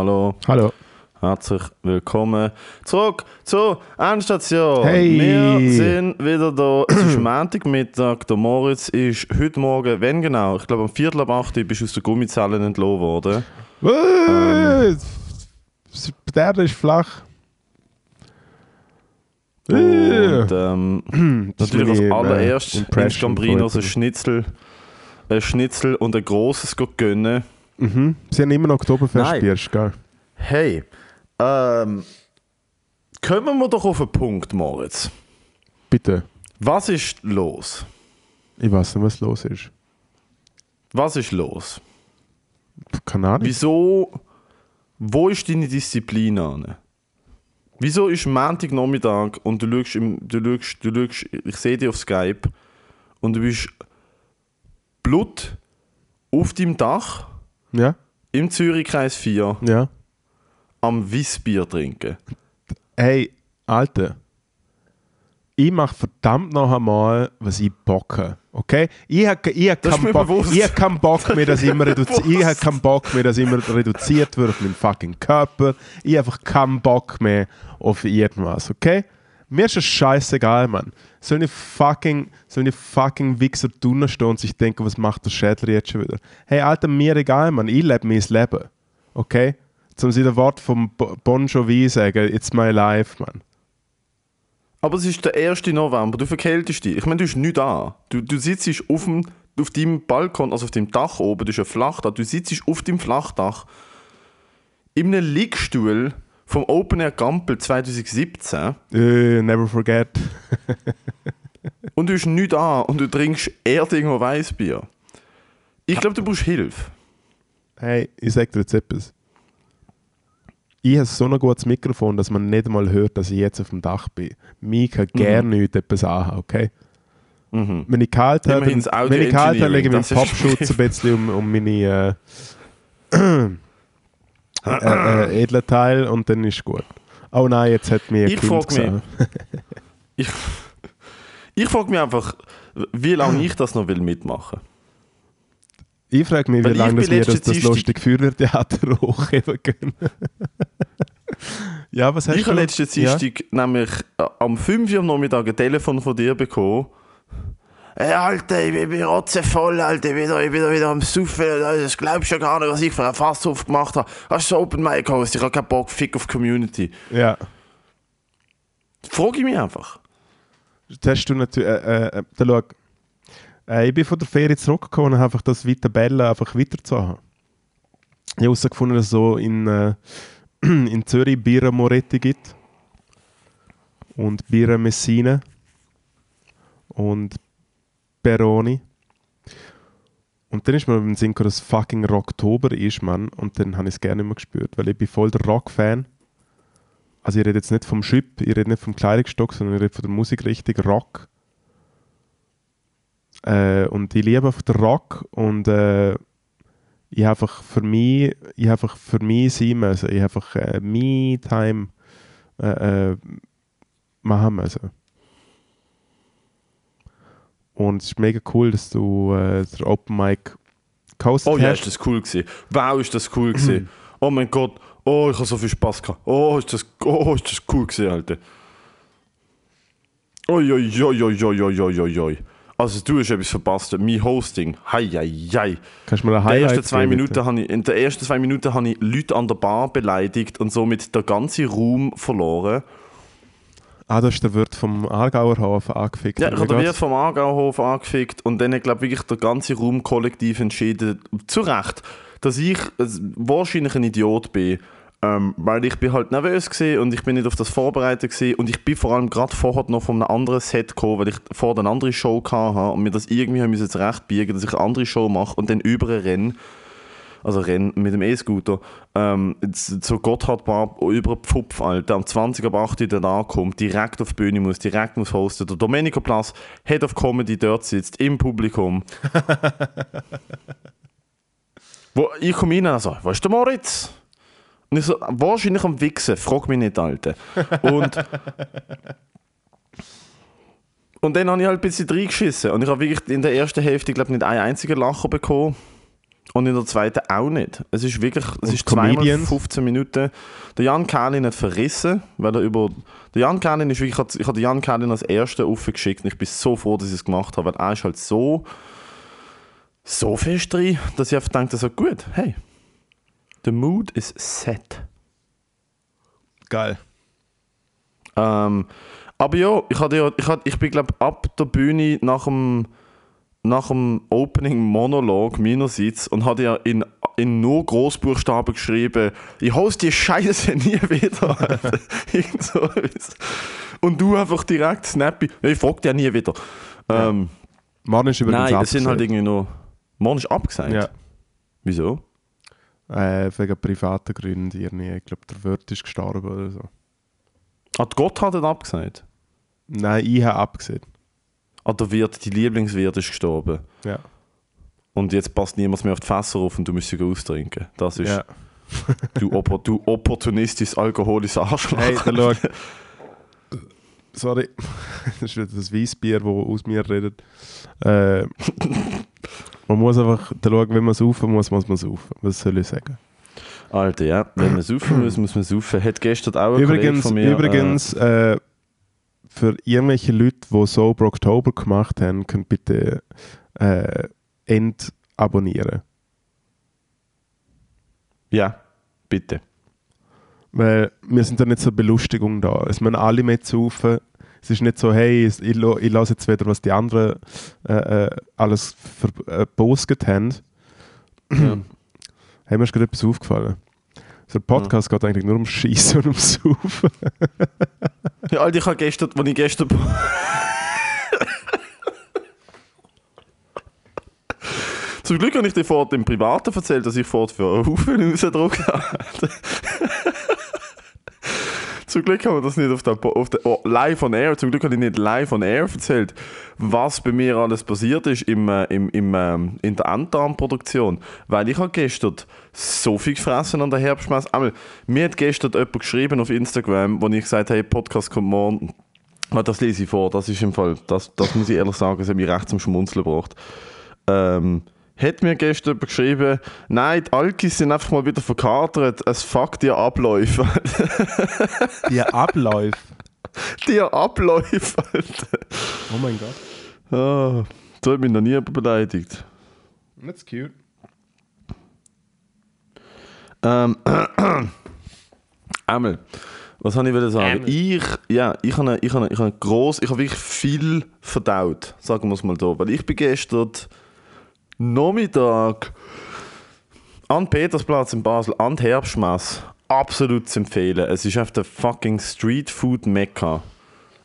Hallo. Hallo. Herzlich willkommen zurück zur Endstation. Hey. Wir sind wieder da. Es ist Montagmittag. Der Moritz ist heute Morgen, wenn genau, ich glaube am Viertel ab 8 Uhr bist du aus der Gummizelle entlassen worden. Was? Der Erde ist flach. Äh. Und ähm, Das ist natürlich als äh, allererstes Gambrinos von ein. Schnitzel, ein Schnitzel und ein grosses gönnen. Mhm. Sie haben immer noch Oktoberfest gell? Hey, ähm, kommen wir doch auf den Punkt, Moritz. Bitte. Was ist los? Ich weiß nicht, was los ist. Was ist los? Keine Ahnung. Wieso, wo ist deine Disziplin an? Wieso ist Montagnachmittag und du schaust, im, du schaust, du schaust ich sehe dich auf Skype und du bist Blut auf deinem Dach Ja? im Zürichkreis 4 Ja. am Wissbier trinken? Hey, Alter. Ich mache verdammt noch einmal, was ich Bock habe. Okay? Ich habe ich hab Das ist keinen mir Bock, bewusst. ich hab keinen Bock mehr, dass immer reduziert Ich keinen Bock mehr, dass immer reduziert wird auf meinen fucking Körper. Ich habe einfach keinen Bock mehr auf irgendwas, okay? Mir ist es scheißegal, Mann. Sollen die fucking, sollen die fucking Wichser drinnen stehen und sich denken, was macht der Schädler jetzt schon wieder? Hey, Alter, mir egal, Mann. Ich lebe mein Leben. Okay? Zum sie das Wort Bo- Bon Jovi sagen, it's my life, Mann. Aber es ist der 1. November, du verkältest dich. Ich meine, du bist nicht da. Du, du sitzt auf, dem, auf deinem Balkon, also auf dem Dach oben, das ist ein Flachdach, du sitzt auf dem Flachdach in einem Liegstuhl vom Open Air Gampel 2017 Äh, never forget. und du bist nicht da und du trinkst Erdinger Weißbier. Ich glaube, du brauchst Hilfe. Hey, ich sag dir jetzt etwas. Ich habe so ein gutes Mikrofon, dass man nicht mal hört, dass ich jetzt auf dem Dach bin. Mich kann gerne nicht etwas anhaben, okay? Mhm. Wenn ich kalt habe, wenn ich kalt habe, lege ich meinen Popschutz ein bisschen um, um meine äh, äh, äh, edlen Teile und dann ist gut. Oh nein, jetzt hat mir ein Ich Kind gesagt. Ich, ich frage mich einfach, wie lange ich das noch will mitmachen Ich frage mich, wie Weil ich lange bin das wir das, lustige Feuerwehrtheater hochheben können. ja, was hast Ich du? habe letzten Ja? Dienstag nämlich äh, am 5 Uhr am Nachmittag ein Telefon von dir bekommen. Hey, Alter, ich bin, bin rotzevoll, Alter, ich bin, da, ich bin da wieder am Saufen. Das glaubst du ja gar nicht, was ich für einen Fassauf gemacht habe. Hast du so Open Mic Host? Ich habe keinen Bock, Fick auf Community. Ja. Frage ich mich einfach. Jetzt hast du natürlich. Äh, äh, da schau. Äh, ich bin von der Ferie zurückgekommen und habe einfach das weiter Bälle einfach weiterzuhaben. Ich habe herausgefunden, dass es so in, äh, in Zürich Birra Moretti gibt. Und Birra Messina. Und Peroni. Und dann ist mir im Sinn dass fucking Rocktober ist, Mann. Und dann habe ich es gerne immer gespürt, weil ich bin voll der Rock-Fan. Also ich rede jetzt nicht vom Schip, ich rede nicht vom Kleidungsstock, sondern ich rede von der Musikrichtung Rock. Äh, und ich liebe einfach den Rock und äh, ich habe einfach für mich, ich einfach für mich sein müssen. Ich habe einfach äh, Me-Time äh, äh, machen müssen. Und es ist mega cool, dass du äh, der Open Mic gehostet Oh ja, hast. ist das cool gewesen. Wow, ist das cool gewesen. oh mein Gott, oh, ich habe so viel Spaß gehabt. Oh, ist das, oh, ist das cool gewesen, Alter. Oi, oi, oi, oi, oi, oi, oi, oi, oi. Also du hast etwas verpasst. Mein Hosting. Hei, hei, hei. Kannst du mir ein Highlight ersten zwei geben, Minuten habe ich, in den ersten zwei Minuten habe ich Leute an der Bar beleidigt und somit der ganze Raum verloren. Ah, das ist der Wirt vom Aargauer Hafen angefickt. Ja, ich habe den Wirt vom Aargauhof angefickt und dann hat, glaube ich, wirklich der ganze Raum kollektiv entschieden, zu Recht, dass ich äh, wahrscheinlich ein Idiot bin. Ähm, weil ich bin halt nervös gewesen und ich bin nicht auf das vorbereitet gewesen und ich bin vor allem gerade vorher noch von einem anderen Set gekommen, weil ich vorher eine andere Show hatte und mir das irgendwie haben müssen zurechtbiegen, dass ich eine andere Show mache und dann über renne also Rennen mit dem E-Scooter, ähm, z- zur Gotthardbar über Pfupf, Alter, am 20 ab 8 Uhr dann ankommt, direkt auf die Bühne muss, direkt muss hosten. Der Domenico Platz, Head of Comedy, dort sitzt, im Publikum. Wo, ich komme rein und so, wo ist der Moritz? Und ich so, wahrscheinlich am Wichsen, frag mich nicht, Alter. Und, und dann habe ich halt ein bisschen reingeschissen. Und ich habe wirklich in der ersten Hälfte, glaube nicht einen einzigen Lacher bekommen. Und in der zweiten auch nicht. Es ist wirklich, es Und ist zweimal Comedians? 15 Minuten. Der Jan Kerlin hat verrissen, weil er über... Der Jan Kerlin ist wirklich... Ich habe- Ich habe den Jan Kerlin als Ersten aufgeschickt und ich bin so froh, dass ich es gemacht habe, weil er ist halt so... so fest drin, dass ich einfach denke, so gut, hey, the mood is set. Geil. Ähm, aber ja, ich, hatte ja, ich, hatte, ich bin glaube ab der Bühne nach dem, nach dem Opening-Monolog meinerseits und hatte ja in, in nur Großbuchstaben geschrieben, ich host die Scheiße nie wieder. So und du einfach direkt snappy, ich frag dich ja nie wieder. Ähm, Morgen ist übrigens nein, es sind halt abgesagt. irgendwie noch... Morgen ist abgesagt? Ja. Wieso? Äh, wegen privaten Gründen irgendwie. Ich glaube, der Wirt ist gestorben oder so. Ah, die Gotthard hat abgesagt? Nein, ich habe abgesehen. Ah, der Wirt, die Lieblingswirt ist gestorben. Ja. Und jetzt passt niemand mehr auf die Fässer auf und du musst sie austrinken. Das ist... ja. Du, Oppor du opportunistisches, alkoholisches Arschloch. Hey, dann schau. Sorry. Das ist wieder das Weissbier, das aus mir redet. Äh, man muss einfach dann schauen, wenn man saufen muss, muss man saufen. Was soll ich sagen? Alter, ja. Wenn man saufen muss, muss man saufen. Hat gestern auch ein Kollege Übrigens, von mir... übrigens äh, für irgendwelche Leute, die Sober Oktober gemacht haben, könnt bitte äh, entabonnieren. Äh, ja, bitte. Weil wir sind da nicht so Belustigung da. Es müssen alle mit saufen. Es ist nicht so, hey, ich, ich, lasse jetzt wieder, was die anderen äh, äh, alles verpostet haben. Ja. Hey, mir ist gerade etwas aufgefallen. So ein Podcast geht eigentlich nur um Schießen und um Saufen. ja, Alter, ich habe gestern... Als ich gestern... Zum Glück habe ich dir vorher im Privaten erzählt, dass ich vorher für einen Haufen rausgedruckt habe. Zum Glück haben wir das nicht auf der, auf der oh, live on air. Zum Glück habe ich nicht live on air erzählt, was bei mir alles passiert ist im, äh, im, im, ähm, in der Enddarmproduktion. Weil ich habe gestern so viel gefressen an der Herbstmesse. Einmal, mir hat gestern jemand geschrieben auf Instagram, wo ich gesagt habe, hey, Podcast kommt morgen. Das lese ich vor. Das ist im Fall, das, das muss ich ehrlich sagen, es hat mich recht zum Schmunzeln gebracht. Ähm, hat mir gestern jemand geschrieben, nein, die Alkis sind einfach mal wieder verkatert, es fuckt die Abläufe. Die Abläufe. die Abläufe, Alter. Oh mein Gott. Ah, so hat mich noch nie jemand beleidigt. That's cute. Ähm, einmal, was habe ich wieder sagen? Einmal. Ich, ja, ich habe, ich habe, ich habe gross, ich habe wirklich viel verdaut, sagen wir es mal so, weil ich bin gestern Nachmittag an Petersplatz in Basel, an die absolut zu empfehlen. Es ist auf der fucking Street Food Mekka.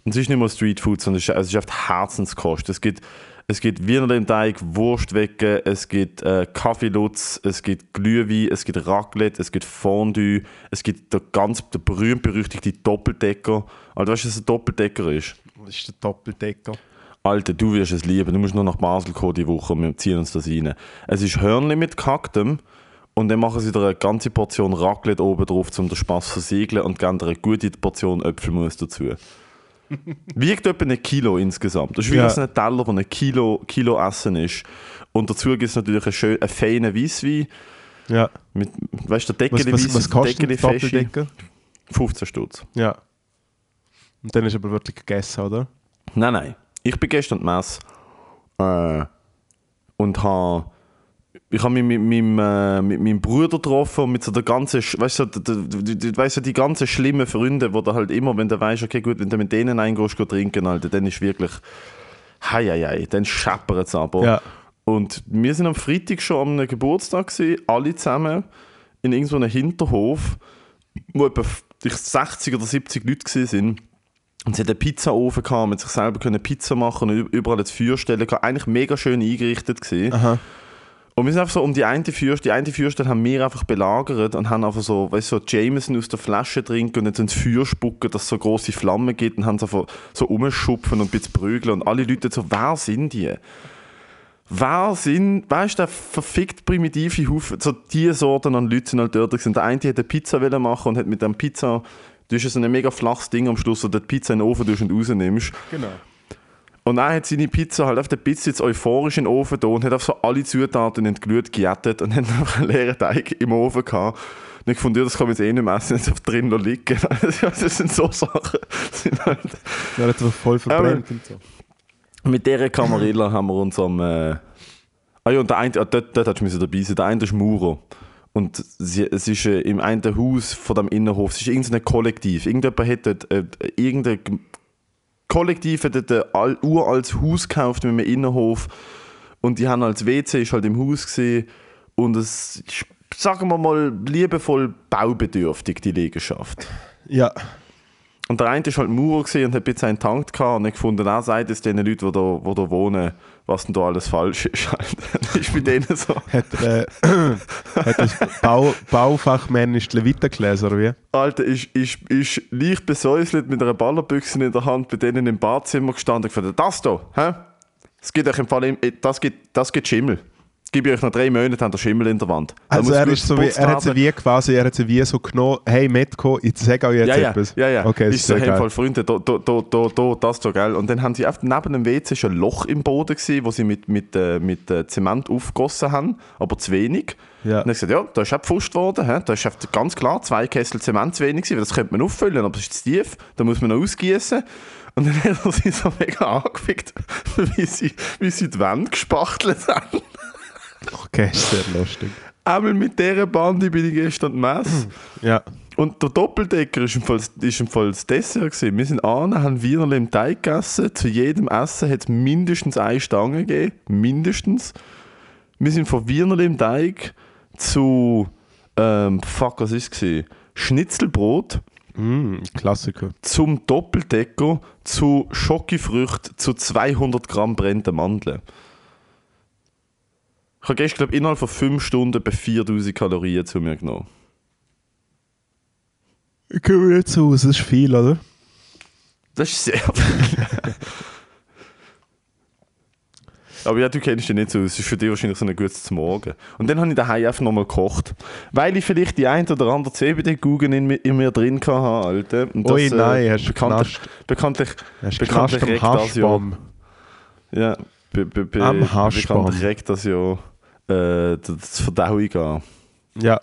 Und es ist nicht nur Street Food, sondern es ist, auf Herzenskost. Es gibt, es gibt Wiener den Teig, Wurstwecken, es gibt äh, Kaffeelutz, es gibt Glühwein, es gibt Raclette, es gibt Fondue, es gibt der ganz der berühmt-berüchtigte Doppeldecker. Alter, weißt du, was ein Doppeldecker ist? Das ist der Doppeldecker. Alter, du wirst es lieben. Du musst nur nach Basel kommen die Woche und wir ziehen uns das rein. Es ist Hörnli mit Kaktem und dann machen sie dir eine ganze Portion Raclette oben drauf, um den Spaß zu versiegeln und geben dir eine gute Portion Äpfelmus dazu. Wiegt etwa ein Kilo insgesamt. Das ist wie Ja. ein Teller, der ein Kilo, Kilo Essen ist. Und dazu gibt es natürlich einen, schön, einen feinen Weisswein. Ja. Mit, weißt du, der Was, Deckel was, was kostet ein Feschi, Doppeldecker? 15 Stutz. Ja. Und dann ist aber wirklich gegessen, oder? Nein, nein. Ich bin gestern die Messe äh, und habe ich habe mich mit meinem, äh, mit meinem Bruder getroffen und mit so der ganzen, weißt du, weißt du, die ganzen schlimmen Freunde, wo du halt immer, wenn du weißt, okay, gut, wenn du mit denen eingehst, gehst trinken, Alter, dann ist wirklich, hei, hei, hei, dann scheppert es aber. Ja. Und wir sind am Freitag schon einem Geburtstag gewesen, alle zusammen in irgendeinem Hinterhof, wo etwa ich 60 oder 70 Leute sind. Und sie hat einen Pizzaofen gehabt, mit sich selber können Pizza machen und überall das Feuer stellen gehabt. Eigentlich mega schön eingerichtet gewesen. Aha. Und wir sind einfach so um die eine Feuerstelle, die eine Feuerstelle haben wir einfach belagert und haben einfach so, weißt du, so Jameson aus der Flasche trinken und jetzt ins Feuer spucken, dass es so große Flammen gibt und haben so einfach so rumschupfen und ein bisschen prügeln und alle Leute so, wer sind die? Wer sind, weißt du, der verfickt primitive Haufen, so die Sorten an Leuten sind halt dort gewesen. Der eine hat eine Pizza machen und hat mit dem Pizza, du hast ja so ein mega flaches Ding am Schluss, wo du die Pizza in den Ofen und rausnimmst. Genau. Und er hat seine Pizza halt auf der Pizza jetzt euphorisch in den Ofen da und hat auf so alle Zutaten in die Glut gejettet und hat einfach einen leeren Teig im Ofen gehabt. Und ich fand, ja, das kann man jetzt eh nicht mehr essen, jetzt auf drin liegen. Das sind so Sachen. Das sind halt hat so voll verbrennt und so. mit dieser Camarilla haben wir uns am. Äh ah ja, und der eine, ah, dort, dort hast du dabei sein. Der eine ist Muro. Und sie, es ist äh, im einen Haus von dem Innenhof, es ist irgendein Kollektiv. Irgendjemand hat dort, äh, irgendein Kollektiv hat dort ein uraltes Haus gekauft mit einem Innenhof. Und die haben als WC ist halt im Haus gesehen. Und es ist, sagen wir mal, liebevoll baubedürftig, die Liegenschaft. Ja. Und der eine war halt gewesen und hat jetzt einen Tank gehabt und hat gefunden, er sagt es den Leuten, die da, die da wohnen, was denn da alles falsch ist. Ist bei denen so. Hat äh, hat das Bau, Baufachmännisch Levita gelesen, oder wie? Alter, ist, ist, ist leicht besäuselt mit einer Ballerbüchse in der Hand bei denen im Badzimmer gestanden und gefunden, das da, hä? Das gibt euch im Fall, das gibt, das gibt Schimmel. Gebe ich euch noch drei Monate, haben der Schimmel in der Wand. Da Also er, ist so wie, er hat sie wie quasi, er hat sie wie so genommen, hey Metco, ich sage euch jetzt ja, ja, etwas. ja, ja. Okay, das ist so, hey, geil. Fall, Freunde, da, da, da, da, das da, gell? Und dann haben sie einfach neben dem WC schon ein Loch im Boden gesehen, wo sie mit, mit, äh, mit äh, Zement aufgegossen haben, aber zu wenig. Ja. Und dann gesagt, ja, da ist auch gepfuscht worden, hä? da ist ganz klar zwei Kessel Zement zu wenig gewesen, weil das könnte man auffüllen, aber es ist zu tief, da muss man noch ausgießen. Und dann hat er sie so mega angefickt, wie sie, wie sie die Wände gespachtelt haben. Okay, sehr lustig. Einmal mit dieser Bande bin ich gestern am Mess. Ja. Und der Doppeldecker ist im Fall, ist im Fall das Dessert gewesen. Wir sind an, haben Wienerli im Teig gegessen. Zu jedem Essen hat es mindestens eine Stange gegeben. Mindestens. Wir sind von Wienerli im Teig zu, ähm, fuck, was ist es? Schnitzelbrot Mm, Klassiker. zum Doppeldecker zu Schokofrüchten zu 200 Gramm brennende Mandeln. Ich habe gestern, glaube innerhalb von 5 Stunden bei 4000 Kalorien zu mir genommen. Ich komme jetzt raus, das ist viel, oder? Das ist sehr viel. Aber ja, du kennst dich nicht so aus. Es ist für dich wahrscheinlich so ein gutes Morgen. Und dann habe ich daheim einfach nochmal gekocht. Weil ich vielleicht die ein oder andere CBD-Guggen in, mir- in mir drin hatte, Alter. Und Ui, nein, hast du bekanntlich, bekanntlich, Hast bekanntlich geknascht am das Haschbaum. ja, be, be, be, Am Haschbaum. bekanntlich regt das ja äh, das Verdauung an. Ja.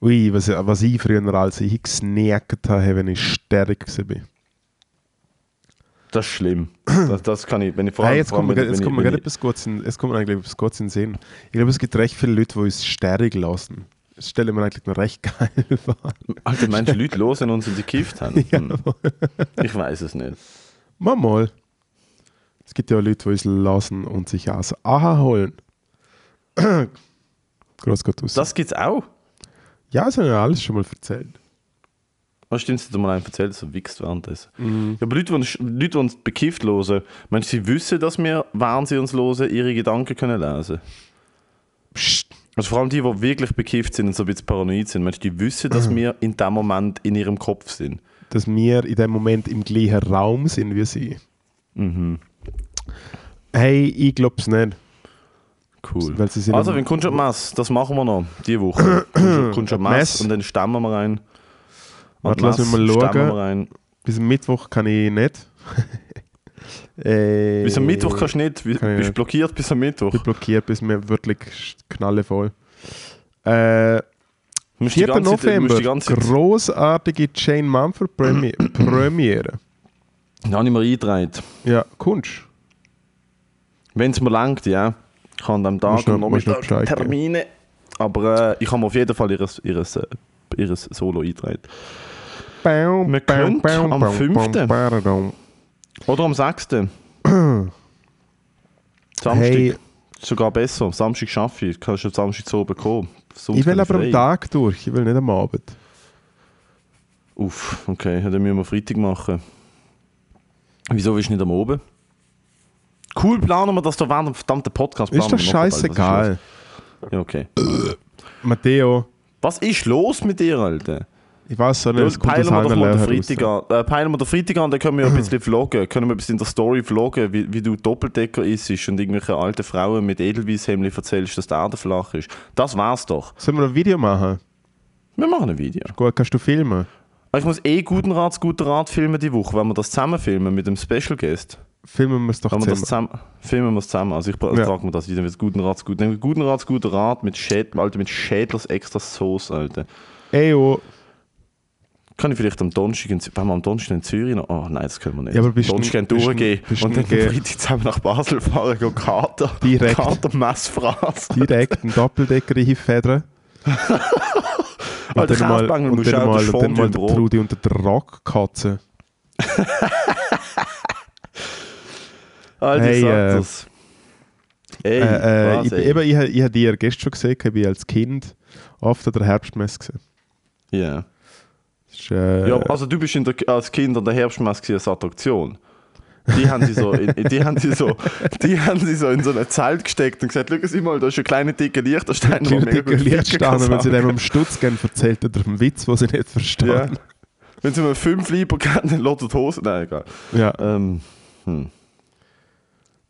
Ui, was, was ich früher als ich gesnackt habe, wenn ich stärker war. Das ist schlimm. Das, das kann ich, wenn ich vor allem, Hey, jetzt kommt mir, gerade etwas Gutes in, jetzt kommt mir eigentlich etwas Gutes in den Sinn. Ich glaube, es gibt recht viele Leute, die uns stärrig lassen. Das stelle ich mir eigentlich noch recht geil vor. Alter, du, Leute hören uns und die gekifft haben? Hm. Ich weiß es nicht. Mal mal. Es gibt ja Leute, die uns lassen und sich aus Aha holen. Groß Gott aus. Das gibt's auch. Ja, das haben wir alles schon mal erzählt. Was stimmt, sie dir mal einen erzählt, so wichst währenddessen. Mhm. Ja, aber Leute, die Leute, die uns bekifft hören, meinst du, sie wissen, dass wir, während sie uns hören, ihre Gedanken können lesen Psst. Also vor allem die, die wirklich bekifft sind und so ein bisschen paranoid sind, meinst du, die wissen, dass wir in dem Moment in ihrem Kopf sind? Dass wir in dem Moment im gleichen Raum sind wie sie. Mhm. Hey, ich glaube es nicht. Cool. Weil sie Also, wenn kommst du Mess, das machen wir noch, diese Woche. Mess? Mess und dann stemmen wir rein. Warte, Und lass mich mal schauen. stemmen wir rein. Bis Mittwoch kann ich nicht. äh, Bis am Mittwoch kannst du nicht, du kann bist nicht. blockiert bis am Mittwoch. Ich bin blockiert, bis mir wirklich knallevoll. Äh, Du musst die 4. ganze Zeit- du musst November, die Zeit- großartige Jane Mumford Premi Premiere. Da habe ich mir eingetragen. Ja, Kunst. Wenn es mir langt, ja. Ich habe an dem Tag noch- noch geben. Termine. Aber äh, ich habe auf jeden Fall ihres, ihres, äh, ihres Solo eingetragen. Wir könnten am 5.. Oder am 6. Samstag. Hey, Sogar besser. Samstag schaffe ich. Kannst du Samstag zu oben kommen. Sonntag ich will aber am. Tag durch, ich will nicht am Abend. Uff, okay. Dann müssen wir Freitag machen. Wieso willst du nicht am Oben? Cool, planen wir das da während dem verdammten Podcast. Ist doch scheißegal. Ist Ja, okay. Matteo, Was ist los mit dir, Alter? ich weiß so nicht, peilen wir doch mal den Freitag an. Äh, peilen wir den Freitag an, dann können wir ein bisschen vloggen. Können wir ein bisschen in der Story vloggen, wie, wie du Doppeldecker isst und irgendwelche alten Frauen mit Edelweisshemdli erzählst, dass die Erde flach ist. Das war's doch. Sollen wir ein Video machen? Wir machen ein Video. Gut, kannst du filmen? Ich muss eh guten Rats, guten Rat filmen die Woche, wenn wir das zusammen filmen mit dem Special Guest. Filmen wir es doch zusammen. zusammen, filmen wir es zusammen. Also ich Ja. trage mir das wieder mit guten Rats gut. Guten Rats guter Rat mit Schädel, Alter, mit Schädlers extra Sauce, Alter. Ey, oh, Kann ich vielleicht am Donnerstag, in, wenn wir am Donnerstag in Zürich noch, oh nein, das können wir nicht. Ja, aber bist Donnerstag du- durchgehen bist und dann am Freitag zusammen nach Basel fahren, gehen Kater, Direkt. Kater Messphrase. direkt einen Doppeldecker einfedern. Alter, und musst du auch mal, und dann mal Brot. Trudi unter der Rock katzen. Alter, Hey, ich sag äh, Äh, äh, ich, ey? eben, ich, ich habe die ja gestern schon gesehen, ich bin als Kind oft an der Herbstmesse gesehen. Ja. Das ist, äh, Ja, also du bist der, als Kind an der Herbstmesse als Attraktion. Die haben sie so, in, die haben sie so, die haben sie so in so ein Zelt gesteckt und gesagt, schau Sie mal, da ist ein kleiner dicker Lichterstein, der kleine mega dicke gut ficken Lichtstange, kann wenn sie dem am Stutz gehen, erzählt er einen Witz, den sie nicht verstehen. Ja. Wenn sie mir fünf Lieber geben, dann er die Hose. Nein, egal. Ja. Ähm, hm.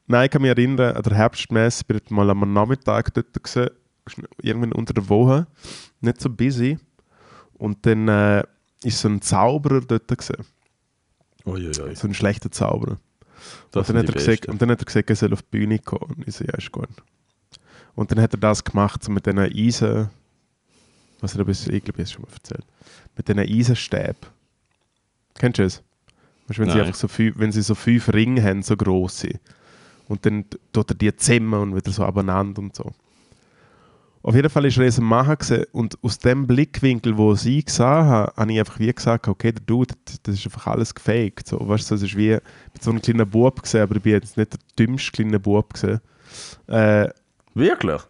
Nein, ich kann mich erinnern, an der Herbstmesse, ich bin dort mal am Nachmittag dort gewesen, irgendwann unter der Woche, nicht so busy. Und dann äh, ist so ein Zauberer dort Uiuiui. so ein schlechter Zauberer. Und, dann er gesagt, und dann hat er gesagt, er soll auf die Bühne kommen. Und ich so, ja, ist gut. Und dann hat er das gemacht, so mit diesen Eisen, was er ein bisschen, ich glaube, ich habe es schon mal erzählt, mit diesen Eisenstäben. Kennst du es? Weißt, du, wenn, sie einfach so fünf, wenn sie so fünf Ringe haben, so grosse. Und dann tut er die zusammen und wieder so abeinander und so. Auf jeden Fall ist er es am Machen und aus dem Blickwinkel, wo sie gesehen habe, habe ich einfach wie gesagt, okay, der Dude, das- ist einfach alles gefaked. So, weißt du, es ist wie, bin so ein kleiner Bub gesehen, aber ich bin jetzt nicht der dümmste kleine Bub gesehen. Äh, Wirklich?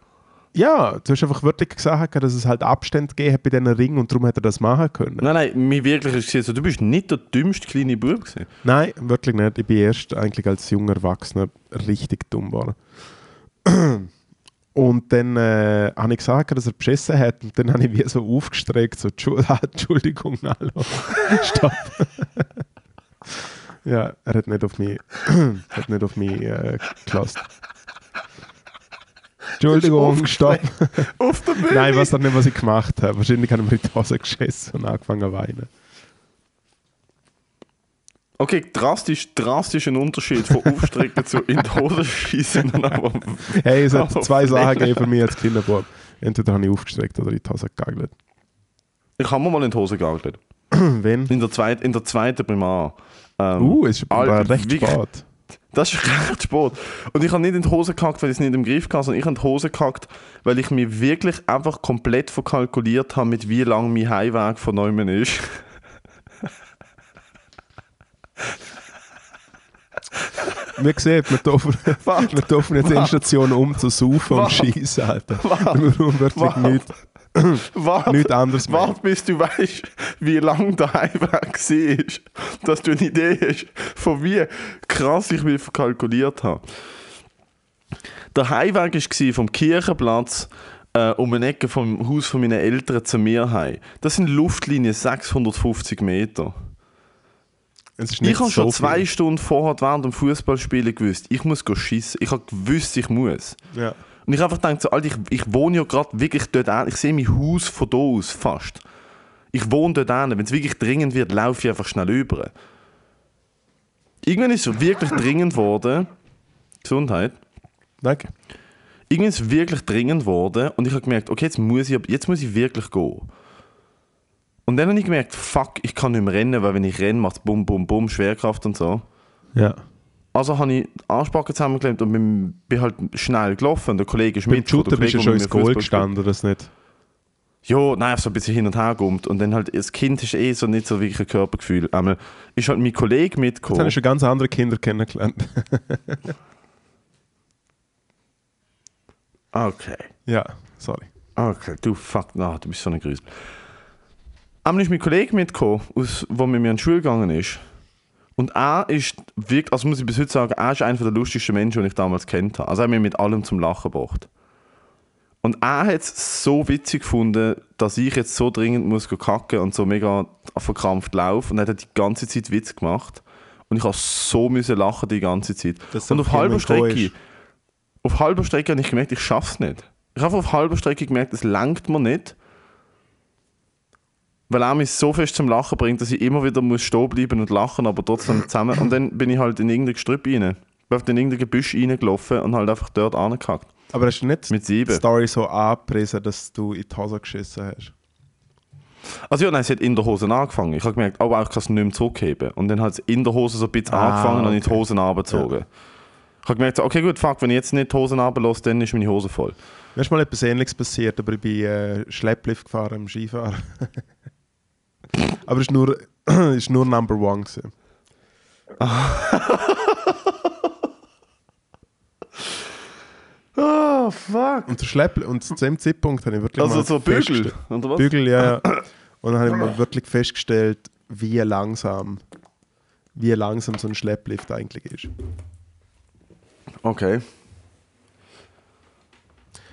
Ja, du hast einfach wirklich gesagt, dass es halt Abstände gegeben hat bei diesen Ringen und darum hat er das machen können. Nein, nein, mir wirklich ist gesehen, so, du bist nicht der dümmste kleine Bub gewesen. Nein, wirklich nicht. Ich bin erst eigentlich als junger Erwachsener richtig dumm geworden. Und dann äh, habe ich gesagt, dass er beschissen hat. Und dann habe ich wie so aufgestreckt, so «Entschu- Entschuldigung, hallo, stopp. ja, er hat nicht auf mich, hat nicht auf mich äh, gelassen. Entschuldigung, stopp. Auf der Bühne! Nein, ich weiß doch nicht, was ich gemacht habe. Wahrscheinlich habe ich mir die Hose geschissen und angefangen zu weinen. Okay, drastisch, drastisch ein Unterschied von Aufstrecken zu in die Hose schießen. Hey, es hat zwei Sachen gegeben für mich als kleiner Bub. Entweder habe ich aufgestreckt oder in die Hose gegagelt. ich habe mir mal in die Hose geagelt. Wen? In der, zweit, in der zweiten Primar. Ähm, Uh, es ist aber recht spät. Das ist recht spät. Und ich habe nicht in die Hose gehackt, weil ich es nicht im Griff hatte, sondern ich habe in die Hose gehackt, weil ich mir wirklich einfach komplett verkalkuliert habe, mit wie lang mein Heimweg von Neumann ist. Wir sehen, wir dürfen, wir dürfen jetzt in. Station um zu saufen und schießen, Alter. Warte. Wir brauchen wirklich Warte. nichts, anderes mehr. warte, bis du weißt, wie lang der Heimweg war. Dass du eine Idee hast, von wie krass ich mich verkalkuliert habe. Der Heimweg war vom Kirchenplatz äh, um eine Ecke vom Haus von meinen Eltern zu mir heim. Das sind Luftlinien 650 Meter. Ich habe so schon zwei viel. Stunden vorher während dem Fußballspielen gewusst, ich muss schießen. Ich habe gewusst, ich muss. Ja. Und ich einfach gedacht, so, Alter, ich, ich wohne ja gerade wirklich dort an. Ich sehe mein Haus von da aus fast. Ich wohne dort an. Wenn es wirklich dringend wird, laufe ich einfach schnell über. Irgendwann ist es wirklich dringend geworden. Gesundheit. Danke. Irgendwann ist es wirklich dringend geworden und ich habe gemerkt, okay, jetzt muss ich, jetzt muss ich wirklich gehen. Und dann habe ich gemerkt, fuck, ich kann nicht mehr rennen, weil wenn ich renne, macht es bum, bum, bum, Schwerkraft und so. Ja. Also habe ich die Arschbacken zusammengeklemmt und bin, bin halt schnell gelaufen. Der Kollege ist Beim mit. der Shooter bist du schon ins Goal gestanden, oder das nicht? Ja, nein, so ein bisschen hin und her gummt. Und dann halt, das Kind ist eh so nicht so wirklich ein Körpergefühl. Einmal ist halt mein Kollege Jetzt mitgekommen. ich schon ganz andere Kinder kennengelernt. Okay. ja, sorry. Okay, du fuck, na, du bist so ein Grüß. Einmal ist mein Kollege mitgekommen, aus, wo mit mir in die Schule gegangen ist. Und er ist wirklich, also muss ich bis heute sagen, er ist einer der lustigsten Menschen, die ich damals kennt habe. Also er hat mich mit allem zum Lachen gebracht. Und er hat es so witzig gefunden, dass ich jetzt so dringend muss kacken und so mega verkrampft laufe. Und er hat die ganze Zeit Witz gemacht. Und ich habe so müssen lachen die ganze Zeit. Dass und auf halber Strecke, auf halber Strecke habe ich gemerkt, ich schaff's nicht. Ich habe auf halber Strecke gemerkt, es langt mir nicht. Weil er mich so fest zum Lachen bringt, dass ich immer wieder muss stehen bleiben und lachen, aber trotzdem zusammen. Und dann bin ich halt in irgendein Gestrüpp rein. Bin in irgendein Gebüsch reingelaufen und halt einfach dort angekackt. Aber hast du nicht Mit die. Story so angepriesen, dass du in die Hose geschissen hast? Also ja, nein, es hat in der Hose angefangen. Ich habe gemerkt, oh, ich kann es nicht mehr zurückheben. Und dann hat es in der Hose so ein bisschen Ah, angefangen und in die okay. Hosen runtergezogen. Ich habe gemerkt, okay gut, fuck, wenn ich jetzt nicht die Hosen runterlasse, dann ist meine Hose voll. Mir ist mal etwas Ähnliches passiert, aber ich bin äh, Schlepplift gefahren im Skifahren. aber es war nur, ist nur Number One. Gewesen. Oh, fuck. Und, der Schleppli und zu dem Zeitpunkt habe ich wirklich Also mal so Bügel, festgestellt- oder was? Bügel, ja, ja. Und dann habe ich mal wirklich festgestellt, wie langsam, wie langsam so ein Schlepplift eigentlich ist. Okay.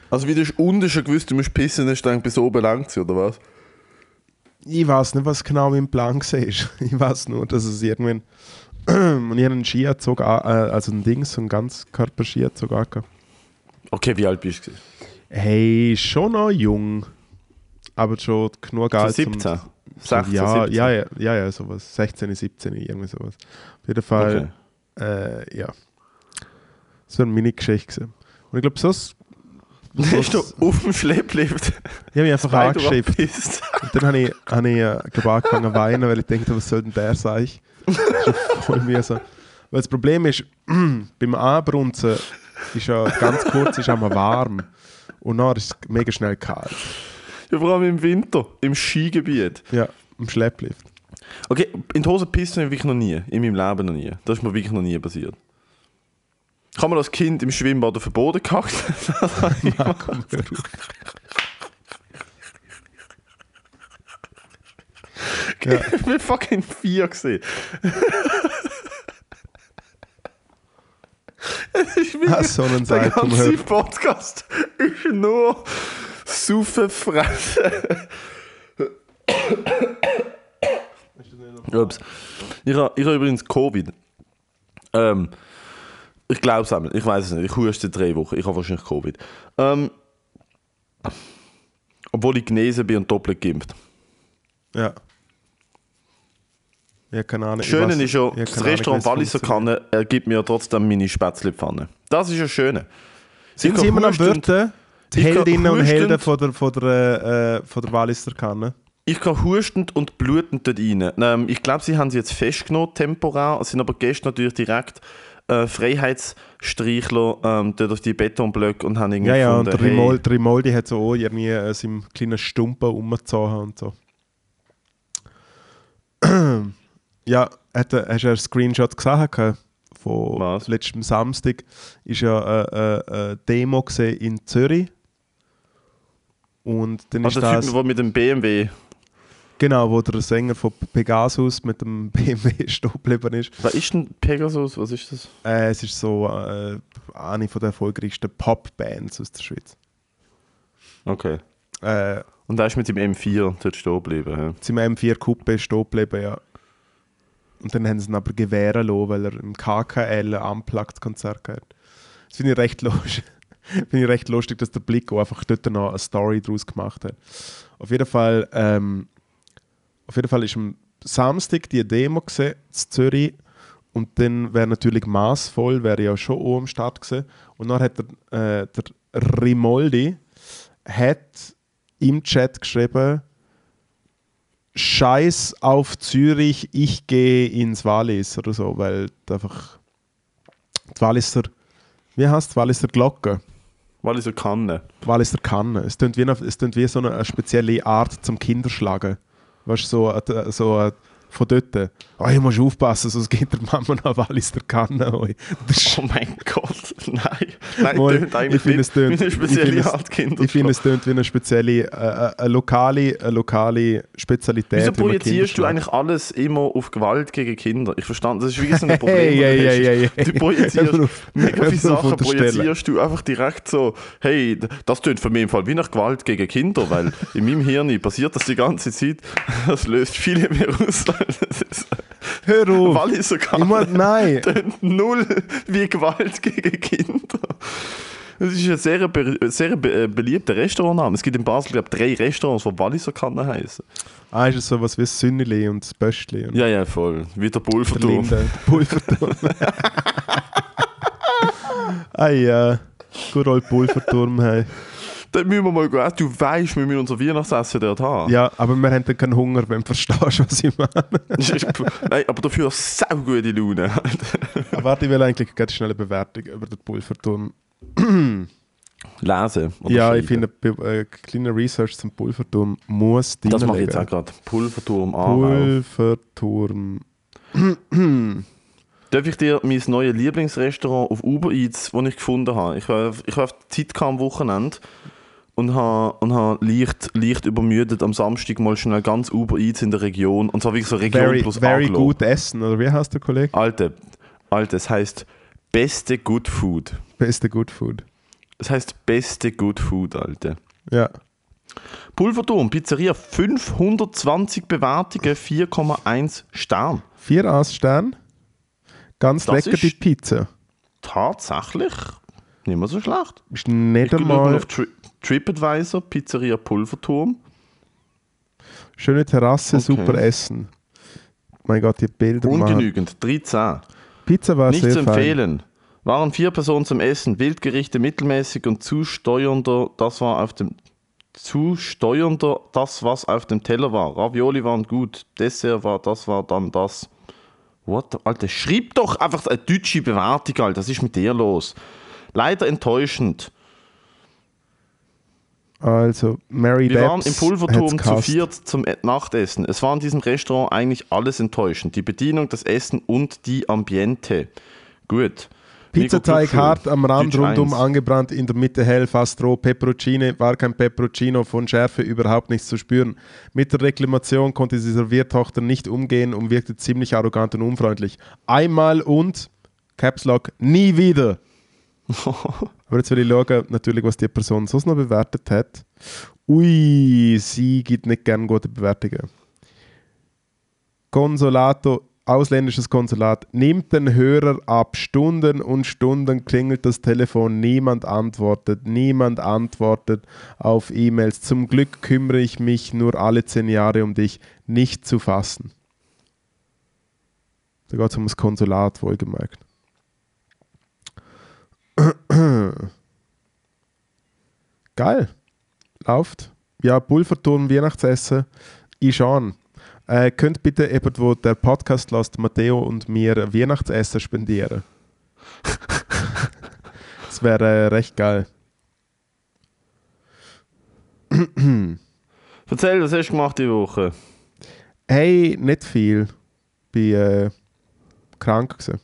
Also wie du unten schon gewusst, du musst pissen, dann dann bis oben lang oder was? Ich weiß nicht, was genau mein Plan war. Ich weiß nur, dass es irgendwann. Und ich habe einen Skianzug, an- äh, also ein Ding, so einen Ganzkörper-Skianzug angehabt. Okay, wie alt bist du? Hey, schon noch jung. Aber schon genug alt. 17? So, 16, ja, 17? ja, ja, ja, ja, sowas. 16, 17, irgendwie sowas. Auf jeden Fall, Okay. äh, ja. Das war meine Geschichte. gewesen. Und ich glaube, sonst. Hast du auf dem Schlepplift Ich habe mich einfach angeschrieben. Und dann habe ich, habe ich äh, glaub, angefangen zu weinen, weil ich dachte, was soll denn der sein? Das ist voll mühsam. Weil das Problem ist, beim Anbrunzen ist ja ganz kurz ist einmal warm. Und dann ist es mega schnell kalt. Ja, vor allem im Winter, im Skigebiet. Ja, im Schlepplift. Okay, in die Hose pissen habe ich wirklich noch nie. In meinem Leben noch nie. Das ist mir wirklich noch nie passiert. Ich habe mal als Kind im Schwimmbad auf den Boden gehackt. Ja. Ich bin fucking vier gesehen. Ah, so ein Der ganze hör. Podcast ist nur Saufen, Fressen. Ups. Ich habe ich ha übrigens Covid. Ähm, ich glaube es einmal. Ich weiß es nicht. Ich huste drei Wochen. Ich habe wahrscheinlich Covid. Ähm, obwohl ich genesen bin und doppelt geimpft. Ja. Ja, keine Ahnung. Das Schöne ist ja, das Ahnung, Restaurant Walliser. Kanne ergibt mir trotzdem meine Spätzlepfanne. Das ist ja Schöne. Sind Sie immer am und- Wörter? Die Heldinnen und Helden von der, von der, äh, von der Walliser Kanne. Ich kann hustend und blutend dort rein. Ähm, ich glaube, sie haben sie jetzt festgenommen, temporär, sind aber gestern natürlich direkt äh, Freiheitsstreichler ähm, dort auf die Betonblöcke und haben irgendwie Ja, ja, und der hey, Rimoldi, Rimoldi hat so auch irgendwie äh, seinem kleinen Stumpen umgezogen und so. ja, hat, hast du einen Screenshot gesehen? Von Was? letztem Samstag ist ja eine äh, äh, Demo gesehen in Zürich. Und dann ist also der das, Typ, der mit dem BMW. Genau, wo der Sänger von Pegasus mit dem BMW stehen geblieben ist. Was ist denn Pegasus? Was ist das? Äh, es ist so äh, eine von der erfolgreichsten Pop-Bands aus der Schweiz. Okay. Äh, Und er ist mit dem M4 dort stehen geblieben. Ja. zum M4 Coupe stehen geblieben, ja. Und dann haben sie ihn aber gewähren lassen, weil er im KKL ein Unplugged-Konzert hat. Das finde ich recht lustig. finde ich recht lustig, dass der Blick einfach dort noch eine Story daraus gemacht hat. Auf jeden Fall, ähm, auf jeden Fall ist am Samstag die Demo gesehen, in Zürich. Und dann wäre natürlich maßvoll, wäre ja schon auch am Start gewesen. Und dann hat der, äh, der Rimoldi hat im Chat geschrieben, Scheiß auf Zürich, ich gehe ins Wallis oder so, weil einfach die Walliser, wie heißt die Walliser Glocke? Weil ich so kann. Walliser Kanne. Es klingt wie, eine, es klingt wie so eine, eine spezielle Art zum Kinderschlagen. Weißt du, so, äh, so äh, von dort. Oh, ich muss aufpassen, sonst geht der Mama noch Walliser Kanne. oi. Das ist Oh mein Gott, nein. Nein, Mal, tönt eigentlich ich finde, es tönt- wie eine spezielle Art Kinder. Ich finde, es klingt wie eine spezielle, äh, äh, eine lokale, eine lokale Spezialität. Wieso wie projizierst du eigentlich alles immer auf Gewalt gegen Kinder? Ich verstand, das ist wirklich so ein Problem. Hey, hey, hey, hey, hey. Du projizierst mega viele Sachen, projizierst du einfach direkt so, hey, das tönt für mich im Fall wie nach Gewalt gegen Kinder, weil in meinem Hirn passiert das die ganze Zeit. Das löst viele mehr aus. Hör auf! Walliser kann nein! tönt null wie Gewalt gegen Kinder. Das ist ein sehr, sehr be beliebter Restaurantname. Es gibt in Basel, glaube ich, drei Restaurants, die Walliser kann heißen. Ah, ist es so was wie das Sünneli und das Böschli und Ja, ja, voll. Wie der der Pulverturm. Linde, der Pulverturm. ah ja, gut old Pulverturm. Hey. Dort müssen wir mal gehen. Du weißt, wir müssen unser Weihnachtsessen dort haben. Ja, aber wir haben dann keinen Hunger, wenn du verstehst, was ich meine. Nein, aber dafür sau gute Laune. Aber warte, ich will eigentlich ganz schnell eine Bewertung über den Pulverturm. Lesen. ja, ich finde, äh, kleine Research zum Pulverturm muss drin Das mache ich jetzt auch gerade. Pulverturm Aarau. Pulverturm. Darf ich dir mein neues Lieblingsrestaurant auf Uber Eats, das ich gefunden habe? Ich habe ich habe Zeit am Wochenende und habe, und habe leicht, leicht übermüdet am Samstag mal schnell ganz Uber Eats in der Region. Und zwar wirklich so Region Very, plus very Aglo. gut essen, oder wie heißt der Kollege? Alte, Alte, es heißt beste Good Food. Beste Good Food. Es heißt beste Good Food, Alte. Ja. Pulverturm, Pizzeria, 520 Bewertungen, 4,1 Stern. Vier Ass-Stern. Ganz Das lecker die Pizza. Tatsächlich nicht mehr so schlecht. Ist nicht Ich einmal auf Tri TripAdvisor, Pizzeria Pulverturm. schöne Terrasse, Okay. super Essen. Mein Gott, die Bilder. Ungenügend, 13. Pizza war Nicht sehr zu fein. empfehlen. Waren vier Personen zum Essen, Wildgerichte mittelmäßig und zu steuernder, das war auf dem zu steuernder, das was auf dem Teller war. Ravioli waren gut, Dessert war, das war dann das. What? Alter, schreib doch einfach eine deutsche Bewertung, Alter. Was ist mit dir los? Leider enttäuschend. Also, Mary Wir waren Depps im Pulverturm zu viert zum E- Nachtessen. Es war in diesem Restaurant eigentlich alles enttäuschend. Die Bedienung, das Essen und die Ambiente. Gut. Pizzateig hart am Rand, Deutsch rundum 1. angebrannt, in der Mitte hell, fast roh. Peperoncini war kein Peperoncino, von Schärfe überhaupt nichts zu spüren. Mit der Reklamation konnte die Serviertochter nicht umgehen und wirkte ziemlich arrogant und unfreundlich. Einmal und, Caps Lock, nie wieder. Aber jetzt will ich schauen, natürlich, was die Person sonst noch bewertet hat. Ui, sie gibt nicht gern gute Bewertungen. Konsolato, ausländisches Konsulat, nimmt den Hörer ab. Stunden und Stunden klingelt das Telefon, niemand antwortet, niemand antwortet auf E-Mails. Zum Glück kümmere ich mich nur alle zehn Jahre um dich, nicht zu fassen. Da geht es um das Konsulat, wohlgemerkt. Geil. Läuft. Ja, Pulverturm, Weihnachtsessen. Ich schon. Äh, könnt bitte jemand, wo der Podcast lässt, Matteo und mir Weihnachtsessen spendieren? das wäre äh, recht geil. Erzähl, was hast du gemacht die Woche? Hey, nicht viel. Bin äh, krank gewesen.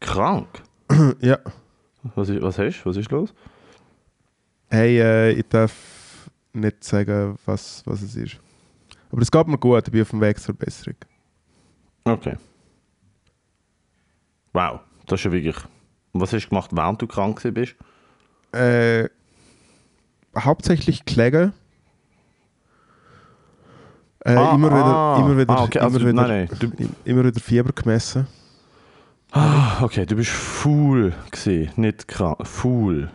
Krank? Ja. Was, ist, was hast du? Was ist los? Hey, äh, ich darf nicht sagen, was, was es ist. Aber es geht mir gut, ich bin auf dem Weg zur Besserung. Okay. Wow, das ist ja wirklich. Was hast du gemacht, während du krank bist? Äh, hauptsächlich Kläger. Äh, Ah, immer, wieder, ah. immer wieder, Ah, okay, also immer, wieder nein, nein, du- immer wieder Fieber gemessen. Ah, okay, du bist full gewesen, nicht krank. Full.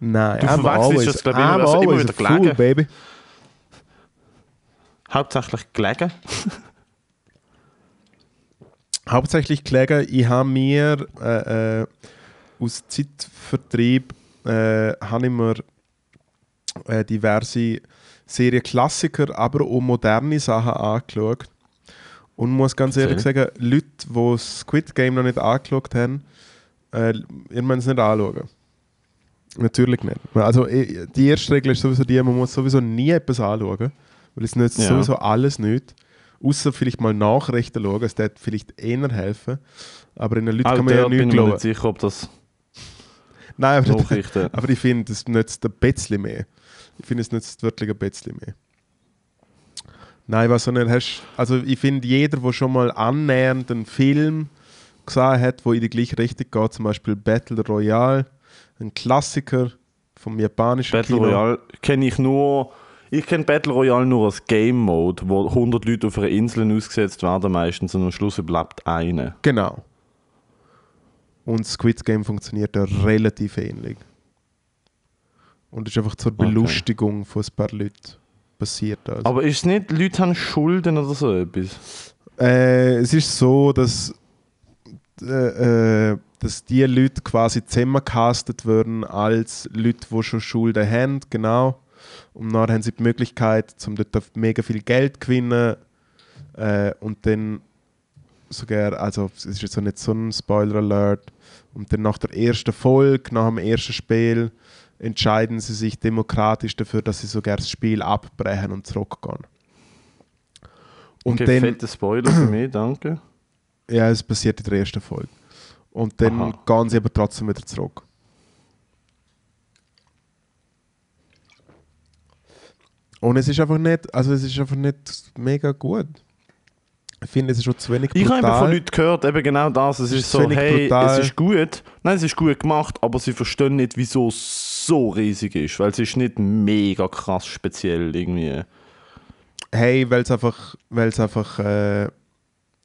Nein, Du I'm always, das, glaub ich, immer, I'm was immer wieder a fool, gelegen. baby. Hauptsächlich gelegen. Hauptsächlich Kläger. Ich habe mir äh, äh, aus Zeitvertrieb äh, habe ich mir äh, diverse Serienklassiker, aber auch moderne Sachen angeschaut. Und muss ganz ehrlich sagen, Leute, die Squid Game noch nicht angeschaut haben, äh, ihr müsst es nicht anschauen. Natürlich nicht. Also die erste Regel ist sowieso die, man muss sowieso nie etwas anschauen, weil es nützt Ja. sowieso alles nicht. Außer vielleicht mal Nachrichten schauen, es wird vielleicht eher helfen. Aber in den Leuten Auch kann man ja bin nichts ich mir glauben. nicht sicher, ob das Nein, aber, aber ich finde, es nützt ein bisschen mehr. Ich finde, es nützt wirklich ein bisschen mehr. Nein, was so nicht hast. Also ich finde, jeder, der schon mal annähernd einen Film gesehen hat, wo in die gleiche Richtung geht, zum Beispiel Battle Royale, ein Klassiker vom japanischen Battle Kino. Royale kenne ich nur. Ich kenne Battle Royale nur als Game Mode, wo 100 Leute auf einer Insel ausgesetzt werden meistens und am Schluss bleibt einer. Genau. Und Squid Game funktioniert ja relativ ähnlich. Und ist einfach zur Okay. Belustigung von ein paar Leuten passiert. Also. Aber ist es nicht, Leute haben Schulden oder so etwas? Äh, es ist so, dass, äh, äh, dass die Leute quasi zusammengecastet werden als Leute, die schon Schulden haben, genau. Und dann haben sie die Möglichkeit, um dort mega viel Geld zu gewinnen. Äh, und dann sogar, also es ist jetzt so nicht so ein Spoiler-Alert, und dann nach der ersten Folge, nach dem ersten Spiel, entscheiden sie sich demokratisch dafür, dass sie sogar das Spiel abbrechen und zurückgehen. Und okay, dann, fette Spoiler für mich, danke. ja, es passiert in der ersten Folge. Und dann Aha. gehen sie aber trotzdem wieder zurück. Und es ist einfach nicht, also es ist einfach nicht mega gut. Ich finde, es ist schon zu wenig Ich habe eben von brutal. Leuten gehört, eben genau das. Es Es ist ist so, hey, brutal. es ist gut. Nein, es ist gut gemacht, aber sie verstehen nicht, wieso es so riesig ist. Weil es ist nicht mega krass speziell irgendwie. Hey, weil es einfach, weil es einfach, äh,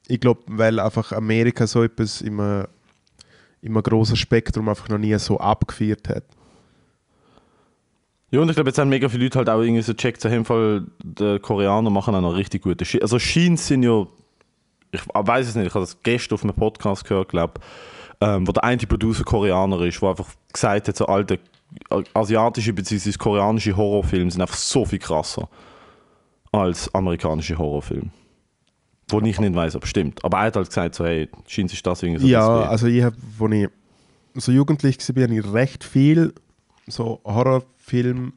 ich glaube, weil einfach Amerika so etwas im, äh, im großen Spektrum einfach noch nie so abgeführt hat. Ja, und ich glaube, jetzt haben mega viele Leute halt auch irgendwie so so, hey, im Fall, die Koreaner machen auch noch richtig gute Shit. Also Sheens sind ja, ich weiß es nicht, ich habe das gestern auf einem Podcast gehört, glaube ähm, wo der eine Producer Koreaner ist, der einfach gesagt hat, so alte asiatische bzw. koreanische Horrorfilme sind einfach so viel krasser als amerikanische Horrorfilme. Wo ich nicht weiß, ob es stimmt. Aber er hat halt gesagt, so, hey, Sheens ist das irgendwie so ja, also ich habe, als ich so jugendlich war, habe ich recht viel so Horrorfilm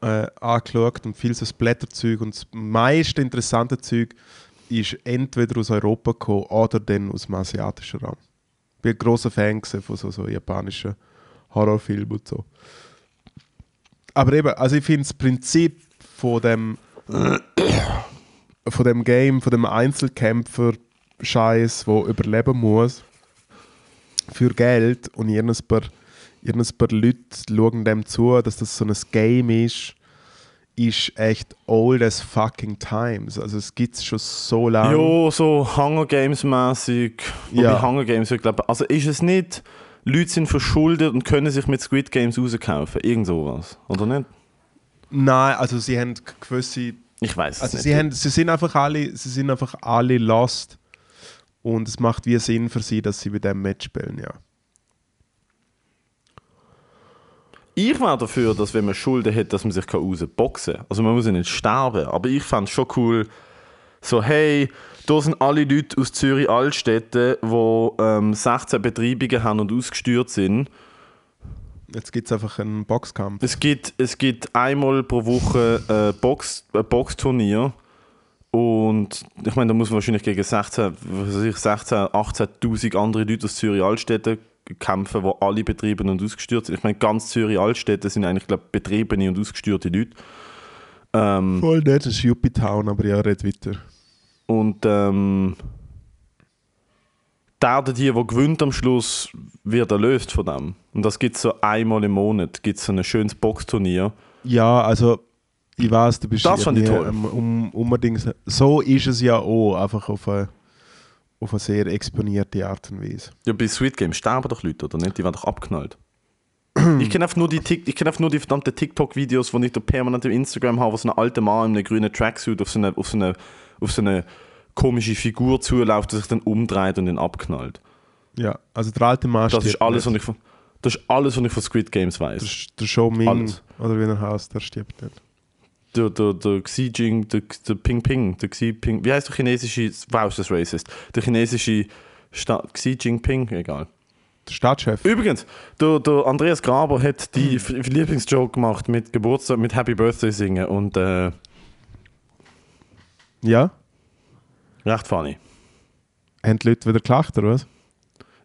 äh, angeschaut und viel so Splatter-Zeug und das meiste interessante Zeug ist entweder aus Europa gekommen oder dann aus dem asiatischen Raum. Ich bin ein grosser Fan von so, so japanischen Horrorfilmen und so. Aber eben, also ich finde das Prinzip von dem von dem Game, von dem Einzelkämpfer-Scheiß, wo überleben muss für Geld und irgendein paar, irgendein paar Leute schauen dem zu, dass das so ein Game ist, ist echt old as fucking times. Also es gibt es schon so lange. Ja, so Hunger Games mäßig. Ja. Ja. Hunger Games, ich glaube, also ist es nicht, Leute sind verschuldet und können sich mit Squid Games rauskaufen. Irgend sowas, oder nicht? Nein, also sie haben gewisse Ich weiß es Also nicht. sie, haben, sie sind einfach alle, sie sind einfach alle lost und es macht wie Sinn für sie, dass sie bei dem Match spielen, ja. Ich war dafür, dass wenn man Schulden hat, dass man sich rausboxen kann. Also man muss ja nicht sterben, aber ich fand es schon cool, so hey, da sind alle Leute aus Zürich Altstädte, die ähm, 16 Betreibungen haben und ausgesteuert sind. Jetzt gibt es einfach einen Boxkampf. Es gibt, es gibt einmal pro Woche ein Box, ein Boxturnier. Und ich meine, da muss man wahrscheinlich gegen 16, was weiß ich, 16 18.000 andere Leute aus Zürich Altstädte kämpfen, die alle betrieben und ausgesteuert sind. Ich meine, ganz Zürich Altstädte sind eigentlich, glaube betriebene und ausgesteuerte Leute. Ähm, Voll nicht, das ist Yuppie Town, aber ja, red weiter. Und ähm, der der gewinnt am Schluss, wird erlöst von dem. Und das gibt es so einmal im Monat, gibt so ein schönes Boxturnier. Ja, also ich weiß, du bist Das fand ich toll. Um, unbedingt, so ist es ja auch, einfach auf eine, auf eine sehr exponierte Art und Weise. Ja, bei Sweet Game sterben doch Leute, oder nicht? Die werden doch abknallt. ich kenne einfach nur die, ich kenn einfach nur die verdammten TikTok-Videos, die ich da permanent im Instagram habe, wo so ein alter Mann in einem grünen Tracksuit auf so eine, auf so eine, auf so eine komische Figur zuläuft, die sich dann umdreht und dann abknallt. Ja, also der alte Mann Das ist alles, was ich von, das ist alles, was ich von Squid Games Der, weiß. Sch- der Shou Ming, Alles. oder wie er heißt, der stirbt nicht. Der, der, der Xi Jing, der, der Ping Ping, der Xi Ping, wie heißt der chinesische, wow, ist das racist, der chinesische Sta Xi Jinping, egal. Der Stadtchef. Übrigens, der, der Andreas Graber hat die F- Lieblingsjoke gemacht mit Geburtstag, mit Happy Birthday singen und äh, Ja? recht funny. Haben die Leute wieder gelacht, oder was?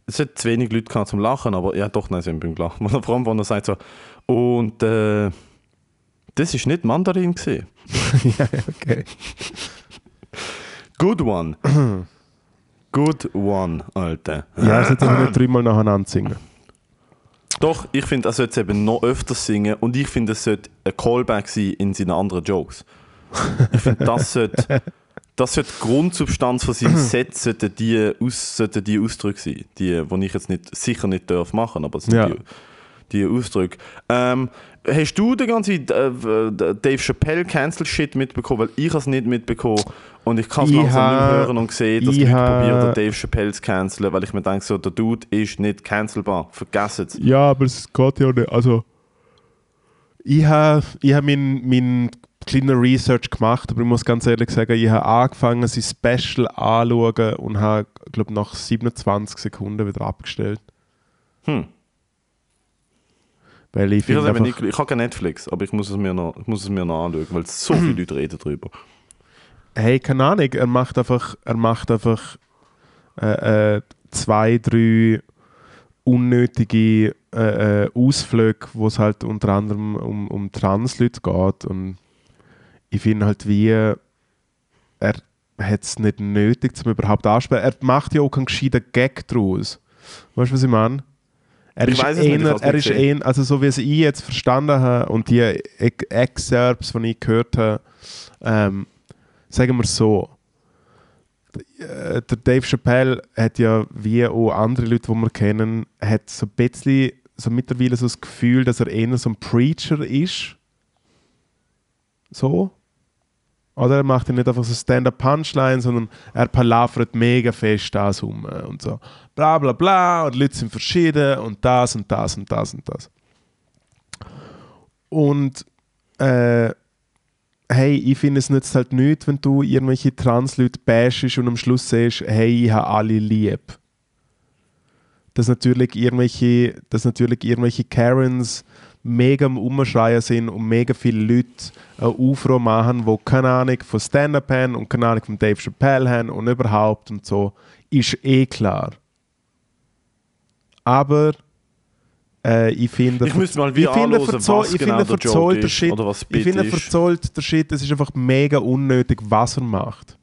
Es hat zu wenig Leute gehabt zum Lachen, aber ja doch, nein, sie haben beim Lachen. Vor allem, wenn er sagt so, und äh, das ist nicht Mandarin gesehen. ja, okay. Good one. Good one, Alter. Ja, es sollte nicht dreimal nacheinander singen. Doch, ich finde, er sollte es eben noch öfters singen und ich finde, es sollte ein Callback sein in seine anderen Jokes. Ich finde, das sollte, Das sollte die Grundsubstanz von seinem Set sollten die, aus, sollten die Ausdrücke sein, die, die ich jetzt nicht, sicher nicht darf machen, aber es sind Ja. die, die Ausdrücke. Ähm, hast du den ganzen äh, Dave Chappelle Cancel Shit mitbekommen? Weil ich es nicht mitbekommen und ich kann es langsam nicht ha- hören und sehen, dass ich Leute ha- probieren, den Dave Chappelle zu canceln, weil ich mir denke, so, der Dude ist nicht cancelbar. Vergessen es. Ja, aber es geht ja nicht. Also, ich habe ich hab mein, mein kleiner Research gemacht, aber ich muss ganz ehrlich sagen, ich habe angefangen, sein Special anzuschauen und habe, glaube nach 27 Sekunden wieder abgestellt. Hm. Weil ich Ich, einfach, nicht, ich habe kein Netflix, aber ich muss es mir noch, ich muss es mir noch anschauen, weil so viele Leute reden darüber. hey, keine Ahnung, er macht einfach, er macht einfach äh, äh, zwei, drei unnötige äh, äh, Ausflüge, wo es halt unter anderem um, um Transleute geht und ich finde halt wie er hat es nicht nötig, zum überhaupt ansprechen. Er macht ja auch keinen gescheiten Gag draus. Weißt du, was ich meine? Er Ich ist, nicht, eher, hab's er ist eher, also so wie es ich jetzt verstanden habe und die Ex- Excerpts, die ich gehört habe, ähm, sagen wir so, äh, der Dave Chappelle hat ja, wie auch andere Leute, die wir kennen, hat so ein bisschen, so mittlerweile so das Gefühl, dass er eher so ein Preacher ist. So. Oder er macht ja nicht einfach so Stand-up-Punchline, sondern er palavert mega fest das um und so. Bla bla bla und Leute sind verschieden und das und das und das und das. Und äh, hey, ich finde es nützt halt nichts, wenn du irgendwelche Trans-Leute bashst und am Schluss sagst, hey, ich habe alle lieb. Dass natürlich irgendwelche, dass natürlich irgendwelche Karens mega am Umschreien sind und mega viele Leute eine Aufruhr machen, die keine Ahnung von Stand-Up haben und keine Ahnung von Dave Chappelle haben und überhaupt und so, ist eh klar. Aber äh, ich finde, Ich müsste mal wieder anhören, was ich genau finde der Shit, oder was ich finde ist. verzollter Shit, es ist einfach mega unnötig, was er macht.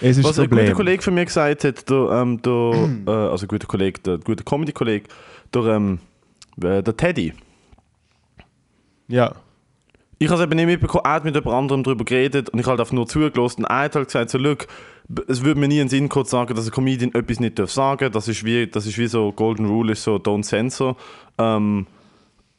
Es ist Was ein guter. Kollege von mir gesagt hat, der, ähm, der äh, also ein guter Kollege, der guter Comedy-Kollege, der, ähm, äh, der Teddy. Ja. Ich habe es eben nicht mitbekommen, er hat mit jemand anderem darüber geredet und ich habe einfach nur zugelassen und er hat halt gesagt, so, look, es würde mir nie in den Sinn zu sagen, dass ein Comedian etwas nicht darf sagen das ist wie, das ist wie so, Golden Rule ist so, don't censor. Ähm,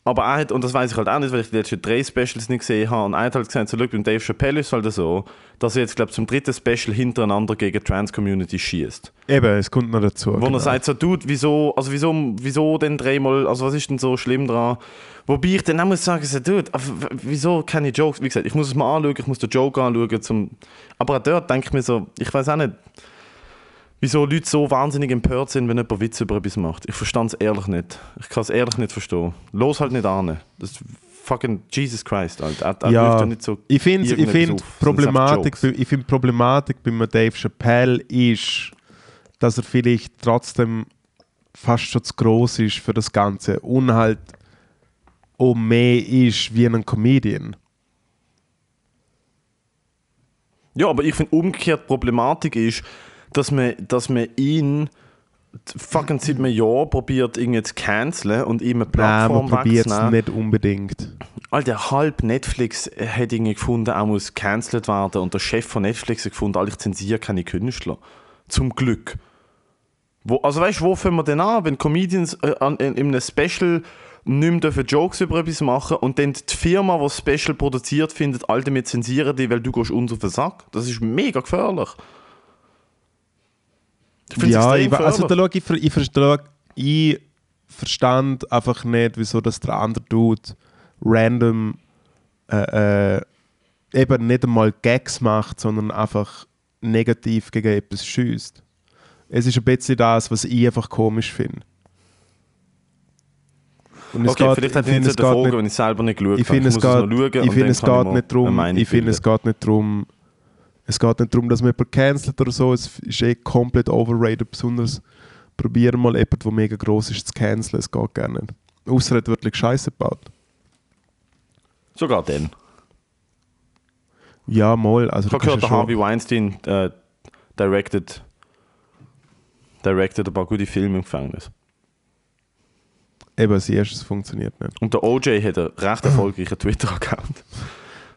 aber er hat, und das weiß ich halt auch nicht, weil ich die letzten drei Specials nicht gesehen habe, und er hat halt gesagt, so, look, beim Dave Chappelle ist es halt so, dass er jetzt, glaube ich, zum dritten Special hintereinander gegen die Trans-Community schießt. Eben, es kommt noch dazu. Wo genau. er sagt, so, Dude, wieso, also wieso, wieso denn dreimal, also was ist denn so schlimm dran? Wobei ich dann auch muss sagen, so, Dude, w- wieso keine Jokes? Wie gesagt, ich muss es mal anschauen, ich muss den Joke anschauen. Zum, aber auch dort denke ich mir so, ich weiß auch nicht, wieso Leute so wahnsinnig empört sind, wenn jemand Witz über etwas macht. Ich verstand es ehrlich nicht. Ich kann es ehrlich nicht verstehen. Los halt nicht an. Das ist fucking Jesus Christ, Alter. Er, er Ja, nicht so Ich finde, ich find Problematik, ich find Problematik bei Dave Chappelle ist, dass er vielleicht trotzdem fast schon zu groß ist für das Ganze und halt auch mehr ist wie ein Comedian. Ja, aber ich finde umgekehrt Problematik ist, dass man, dass man ihn fucking seit einem Jahr probiert, irgendwie zu canceln und ihm eine Nein, Plattform man probiert es nicht unbedingt. Alter, halb Netflix hat irgendwie gefunden, er muss gecancelt werden und der Chef von Netflix hat gefunden, ich zensiere keine Künstler. Zum Glück. Wo, also weißt du, wo fangen wir denn an, wenn Comedians äh, an, in, in einem Special nicht mehr dürfen Jokes über etwas machen und dann die Firma, die das Special produziert, findet, Alter, wir zensieren dich, weil du gehst uns auf den Sack. Das ist mega gefährlich. Ich Ja, ich, also da gefährlich. schau, ich, ich, verstehe, ich verstand einfach nicht, wieso das der andere Dude random äh, äh, eben nicht einmal Gags macht, sondern einfach negativ gegen etwas schießt. Es ist ein bisschen das, was ich einfach komisch finde. Und Okay, geht- vielleicht hätte ich nicht es geht Fragen, nicht- wenn ich selber nicht geschaut ich habe. finde, es geht, ich finde, es geht nicht darum, ich es geht nicht darum, es geht nicht darum, dass man jemanden cancelt oder so, es ist eh komplett overrated, besonders probieren mal jemanden, der mega groß ist, zu canceln, es geht gar nicht. Außer er hat wirklich Scheiße gebaut. Sogar dann. Ja, mal, also Ich habe gehört, kannst der ja Harvey Weinstein äh, directed, directed ein paar gute Filme im Gefängnis. eben, das erste funktioniert nicht. Und der OJ hat einen recht erfolgreichen Twitter-Account.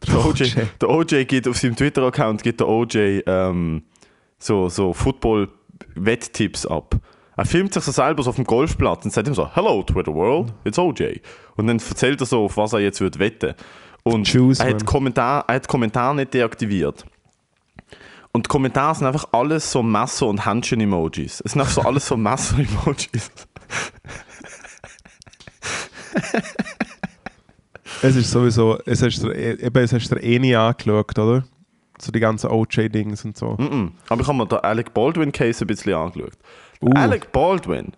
Der OJ, der OJ gibt auf seinem Twitter-Account gibt der OJ ähm, so, so Football-Wetttipps ab. Er filmt sich so selber so auf dem Golfplatz und sagt ihm so, Hello Twitter World, it's OJ. Und dann erzählt er so, auf was er jetzt wird wetten. Und Choose, er, hat. Kommentar, er hat Kommentar nicht deaktiviert. Und die Kommentare sind einfach alles so Messer- und Händchen-Emojis. Es sind einfach so alles so Messer-Emojis. Es ist sowieso, es hast du, eben, es hast du dir eh nie angeschaut, oder? So die ganzen OJ-Dings und so. Mhm. Aber ich habe mir den Alec Baldwin-Case ein bisschen angeschaut. Uh. Alec Baldwin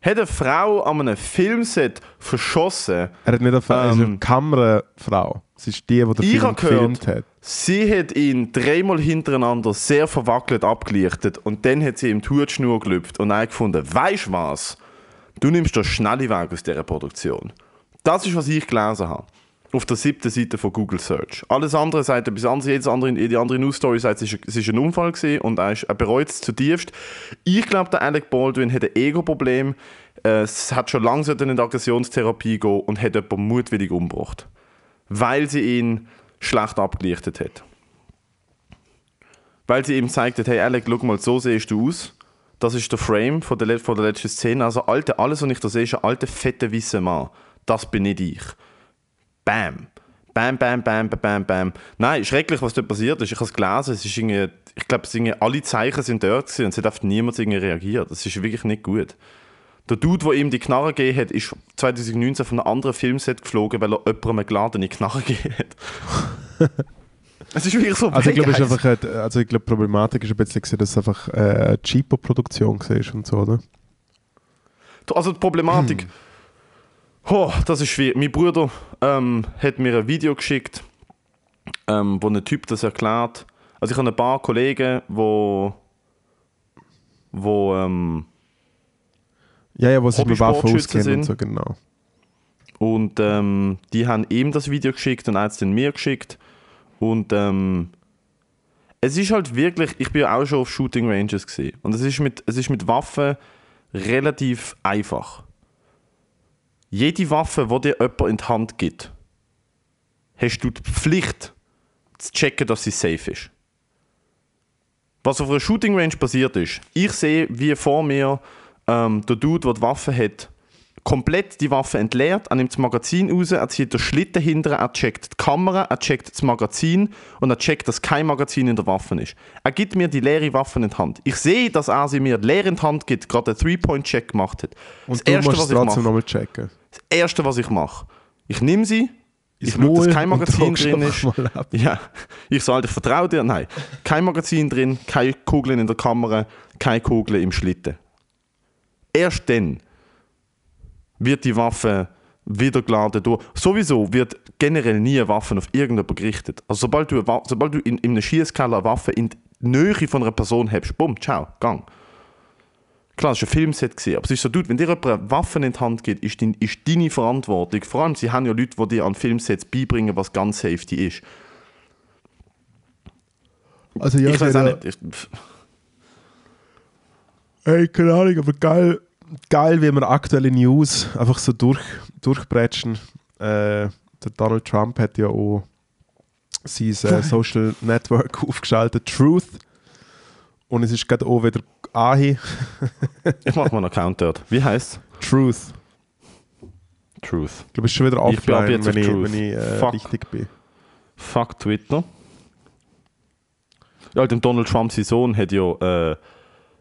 hat eine Frau an einem Filmset verschossen. Er hat nicht er ist Ähm. eine Kamerafrau. Es ist die, die den Ich Film habe gehört, gefilmt hat. sie hat ihn dreimal hintereinander sehr verwackelt abgelichtet und dann hat sie ihm die Hutschnur gelüpft und er gefunden, weißt du was? Du nimmst den schnelle Weg aus dieser Produktion. Das ist, was ich gelesen habe. Auf der siebten Seite von Google Search. Alles andere sagt etwas anderes. Jedes andere, jede andere News Story sagt, es ist ein Unfall gewesen und er, ist, er bereut es zutiefst. Ich glaube, der Alec Baldwin hat ein Ego-Problem. Äh, Es hat schon lange in die Aggressionstherapie gehen und hat jemanden mutwillig umgebracht. Weil sie ihn schlecht abgelichtet hat. Weil sie ihm zeigt hat, hey Alec, schau mal, so siehst du aus. Das ist der Frame von der, von der letzten Szene. Also alte, alles, was ich da sehe, ist ein alter, fetter, weißer Mann. Das bin nicht ich. Bam. Bam, bam, bam, bam, bam, bam. Nein, schrecklich, was dort passiert ist. Ich habe es gelesen. Es ist irgendwie, ich glaube, alle Zeichen sind dort gewesen und es hat einfach niemand irgendwie reagiert. Das ist wirklich nicht gut. Der Dude, der ihm die Knarre gegeben hat, ist 2019 von einem anderen Filmset geflogen, weil er jemandem eine geladene Knarre gegeben hat. es ist wirklich so Also ich glaube, es ist einfach, eine- also ich glaube, die Problematik ist ein bisschen, dass es einfach äh, eine Cheapo-Produktion war und so, oder? Also die Problematik. Oh, das ist schwierig. Mein Bruder ähm, hat mir ein Video geschickt, ähm, wo ein Typ das erklärt. Also ich habe ein paar Kollegen, wo, wo ähm, Ja, ja, wo sie mit Waffen auskennen und so, genau. und ähm, die haben ihm das Video geschickt und es dann mir geschickt. Und ähm, es ist halt wirklich, ich bin ja auch schon auf Shooting Ranges gesehen und es ist mit, es ist mit Waffen relativ einfach. Jede Waffe, die dir jemand in die Hand gibt, hast du die Pflicht zu checken, dass sie safe ist. Was auf einer Shooting Range passiert ist, ich sehe, wie vor mir ähm, der Dude, der die Waffe hat, komplett die Waffe entleert, er nimmt das Magazin raus, er zieht den Schlitten hinterher, er checkt die Kamera, er checkt das Magazin und er checkt, dass kein Magazin in der Waffe ist. Er gibt mir die leere Waffe in die Hand. Ich sehe, dass er sie mir leer in die Hand gibt, gerade einen Three-Point-Check gemacht hat. Und das du Erste, musst was ich mache, nochmal checken. Das Erste, was ich mache, ich nehme sie, ich schaue, dass kein Magazin drin ist. Ja, ich sage, ich vertraue dir. Nein, kein Magazin drin, keine Kugeln in der Kamera, keine Kugeln im Schlitten. Erst dann wird die Waffe wieder geladen durch. Sowieso wird generell nie eine Waffe auf irgendjemanden gerichtet. Also sobald du, sobald du in, in einem Schießkeller eine Waffe in die Nähe von einer Person hast, bumm, ciao, gang. Ein Filmset, gewesen, aber es ist so, Dude, wenn dir jemand eine Waffe in die Hand gibt, ist, dein, ist deine Verantwortung. Vor allem, sie haben ja Leute, die dir an Filmsets beibringen, was Gun Safety ist. Also ja, ich weiß auch nicht. Ich, Ey, keine Ahnung, aber geil, geil, wie wir aktuelle News einfach so durch, durchbretschen. Äh, der Donald Trump hat ja auch sein äh, Social Network aufgeschaltet, Truth. Und es ist gerade auch wieder Ahi. ich mache mal einen Account dort. Wie heißt Truth. Truth. Ich glaube, es ist schon wieder Ich offline, jetzt wenn auf ich, Truth. wenn ich äh, Fuck. richtig bin. Fuck Twitter. Ja, dem Donald Trump, sein Sohn, hat ja äh,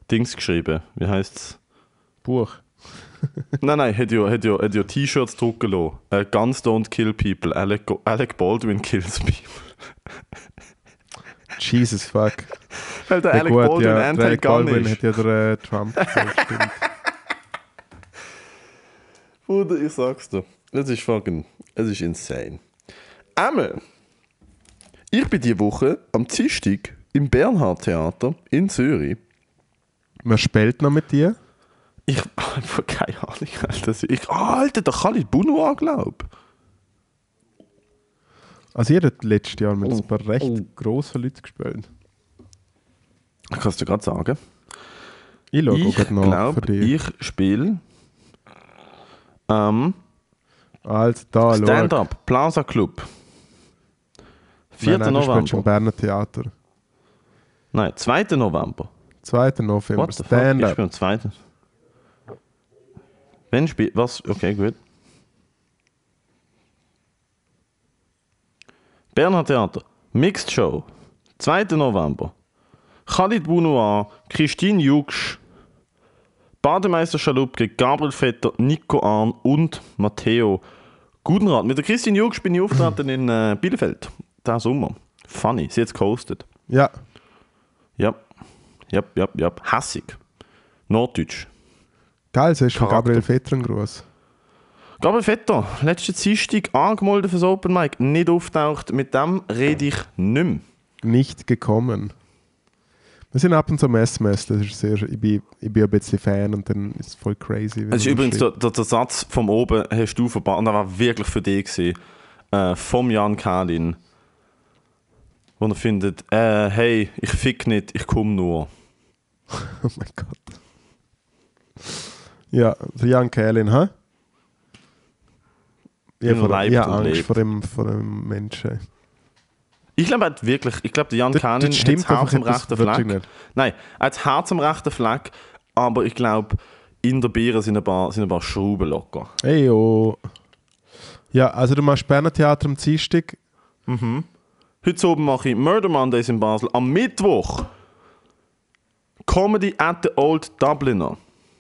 Dings geschrieben. Wie heißt's? Buch. nein, nein, hat ja, hat ja, hat ja T-Shirts drucken lassen. Äh, Guns don't kill people. Alec, Alec Baldwin kills people. Jesus fuck. Weil der Ja, Alec gut, Baldwin ja, der Alec anti-gun Baldwin ist. hat ja der äh, Trump gesagt, stimmt. Bruder, ich sag's dir. Es ist fucking. Es ist insane. Einmal. Ich bin diese Woche am Dienstag im Bernhard Theater in Zürich. Wer spielt noch mit dir? Ich habe einfach keine Ahnung, Alter. Ich, Alter, der Khalid Bunua, glaub Also ihr habt letztes Jahr mit Oh. ein paar recht Oh. grossen Leuten gespielt. Ich kann es dir gerade sagen. Ich Ich glaube, ich spiele am Also da. Stand-Up Plaza Club. 4. Nein, nein, du spielst im November. Berner Theater. Nein, 2. November. 2. November, fuck? Ich Stand-up. spiele am 2. Wenn spielt. Was? Okay, gut. Berner Theater. Mixed Show. 2. November. Khalid Bounoir, Christine Jugsch, Bademeister Schalupke, Gabriel Vetter, Nico Arn und Matteo Gudenrat. Mit der Christine Jugsch bin ich auftreten in äh, Bielefeld. Diesen Sommer. Funny. Sie hat es gehostet. Ja, Ja. Ja, ja, ja. Hassig. Norddeutsch. geil, so ist von Charakter. Gabriel Vetter ein Gruß. Gabriel Vetter, letzte Dienstag angemeldet fürs Open Mic, nicht auftaucht. Mit dem rede ich nicht mehr. Nicht gekommen. Wir sind ab und zu am SMS, das ist sehr, ich bin, ich bin ein bisschen Fan und dann ist es voll crazy. Es ist übrigens der, der, der Satz vom oben, hast du verbannt, und der war wirklich für dich gewesen, äh, vom Jan Kalin, wo er findet, äh, hey, ich fick nicht, ich komme nur. Oh mein Gott. Ja, der Jan Kählin, hä? Ich Er habe lebt ich hab und Angst lebt. vor dem, vor dem Menschen. Ich glaube, hat wirklich, ich glaube, der Jan Das, hat das am einfach rechten Fleck. Nein, er hat Herz am rechten Fleck, aber ich glaube, in der Biere sind ein paar, sind ein paar Schrauben locker. Hey, oh. Ja, also du machst Berner Theater am Dienstag. Heute oben mache ich Murder Mondays in Basel. Am Mittwoch Comedy at the Old Dubliner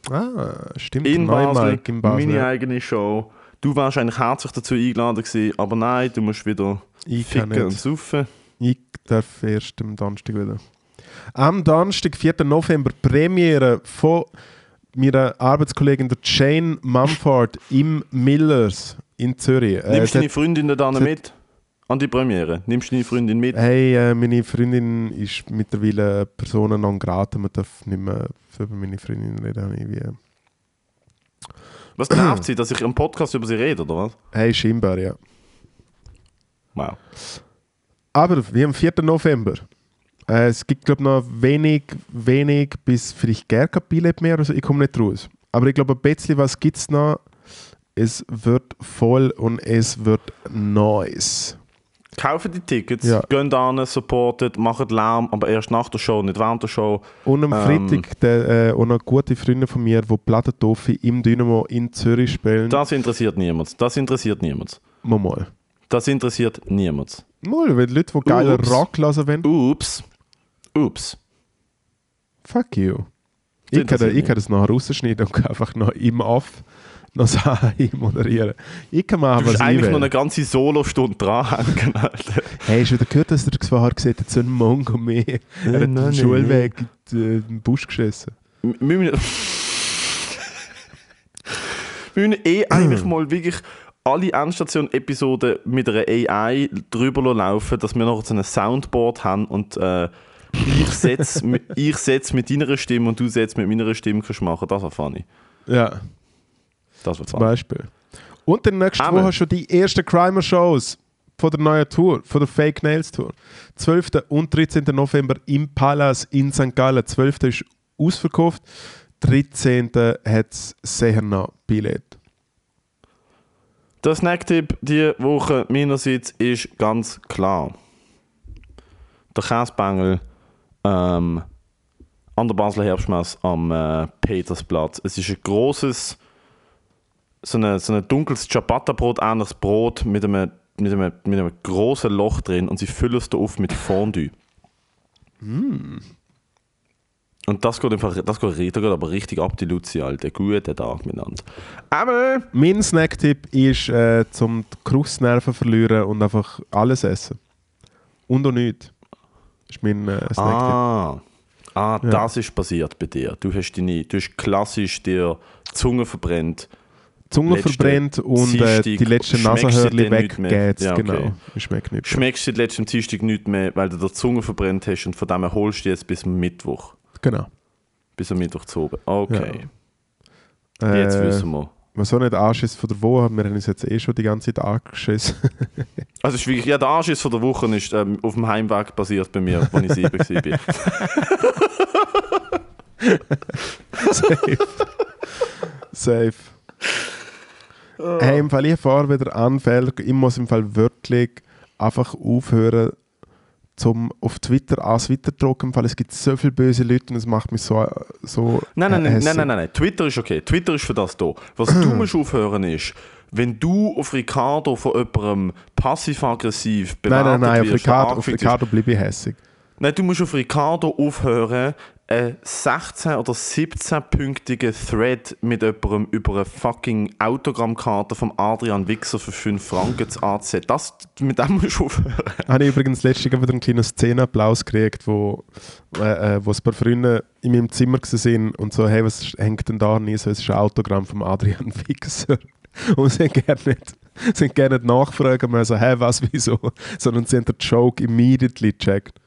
Ah, stimmt. in Basel. In Basel. Meine ja. eigene Show. Du warst eigentlich herzlich dazu eingeladen gewesen, aber nein, du musst wieder Ich ficken und saufen. Ich darf erst am Donnerstag wieder. Am Donnerstag, 4. November, Premiere von meiner Arbeitskollegin der Jane Mumford im Millers in Zürich. Äh, Nimmst sie deine Freundin sie- mit? An die Premiere? Nimmst du deine Freundin mit? Hey, äh, meine Freundin ist mittlerweile Persona non grata. Man darf nicht mehr über meine Freundin reden. habe ich Wie. Was nervt sie, dass ich im Podcast über sie rede, oder was? Hey, scheinbar, ja. Wow. Aber wir haben 4. November. Äh, es gibt, glaube ich, noch wenig, wenig bis vielleicht gar kein Billett mehr. Also ich komme nicht raus. Aber ich glaube, ein bisschen was gibt es noch. Es wird voll und es wird nice. Kaufen die Tickets, Ja. gehen an, supportet, machen Lärm, aber erst nach der Show, nicht während der Show. Und am Ähm. Freitag der, äh, auch noch gute Freunde von mir, die Plattentoffi im Dynamo in Zürich spielen. Das interessiert niemand. Das interessiert niemand. Mal mal. Das interessiert niemand. Mal, wenn die Leute, die geiler Ups. Rock hören wollen, Ups. Ups. fuck you. Das Ich kann, ich kann das nachher rausschneiden und einfach noch im Off noch Sachen moderieren. Ich kann machen, Du was musst ich eigentlich will. noch eine ganze Solostunde dranhängen, Alter. Hey, hast du wieder gehört, dass der Gefahr gesehen hat, so ein Mongo mehr? Er hat nein, den nein. Schulweg in den Busch geschissen. M- Wir müssen, eh eigentlich mal wirklich alle Endstation-Episoden mit einer AI drüber laufen, dass wir noch so ein Soundboard haben und äh, ich setze ich setz mit deiner Stimme und du setzt mit meiner Stimme kannst machen. Das war funny. Ja, Das war zum. Beispiel. Und dann nächste Aber- Woche schon die ersten Crimer-Shows von der neuen Tour, von der Fake Nails Tour. 12. und 13. November im Palace in St. Gallen. 12. ist ausverkauft. 13. hat es sicher noch Billett. Der Snacktipp diese Woche meinerseits ist ganz klar. Der Käsebengel ähm, an der Basler Herbstmesse am äh, Petersplatz. Es ist ein großes, so ein so ein dunkles Ciabatta-Brot, ähnliches Brot mit einem, mit, einem, mit einem großen Loch drin und sie füllen es da auf mit Fondue. Und das geht einfach, das geht, das geht aber richtig ab, die Luzi, Alter. Guten Tag miteinander. Aber Mein Snacktipp ist, äh, zum Krustnerven verlieren und einfach alles essen. Und auch nichts. Das ist mein äh, Snacktipp. Ah, ah Ja. das ist passiert bei dir. Du hast, deine, du hast klassisch dir die Zunge verbrennt. Zunge letzte verbrennt und äh, die letzten Nasenhörli weggeht. Ja, okay. Genau. Ich schmecke nicht. mehr. Schmeckst du seit letztem Dienstag nicht mehr, weil du die Zunge verbrennt hast und von dem her holst du jetzt bis Mittwoch. Genau. Bis am Mittwoch zu oben. Okay, Äh, jetzt wissen wir. Was so nicht Anschiss von der Woche haben, wir haben uns jetzt eh schon die ganze Zeit angeschissen. Also ist wirklich, ja, der Anschiss von der Woche ist ähm, auf dem Heimweg passiert bei mir, als ich sieben war. Safe. Safe. Hey, im Fall ich fahre wieder Anfälle, ich muss im Fall wirklich einfach aufhören, zum auf Twitter ans Twitter drucken, weil es gibt so viele böse Leute und es macht mich so, so Nein, nein, nein, nein, nein, nein. Twitter ist okay. Twitter ist für das da. Was du musst aufhören ist, wenn du auf Ricardo von jemandem passiv-aggressiv Nein, nein, nein, auf Ricardo, auf Ricardo bleibe ich hässig. Nein, du musst auf Ricardo aufhören, einen 16- oder 17-punktigen Thread mit jemandem über eine fucking Autogrammkarte vom Adrian Wichser für 5 Franken zu anzusetzen. Das, mit dem musst du aufhören. Habe ich übrigens letztens wieder einen kleinen Szenenapplaus gekriegt, wo, äh, äh, wo ein paar Freunde in meinem Zimmer waren und so, hey, was hängt denn da nie? So, es ist ein Autogramm vom Adrian Wichser. Und sie haben gerne nicht, haben gerne nicht nachfragen müssen, hey, was, wieso? Sondern sie haben den Joke immediately gecheckt,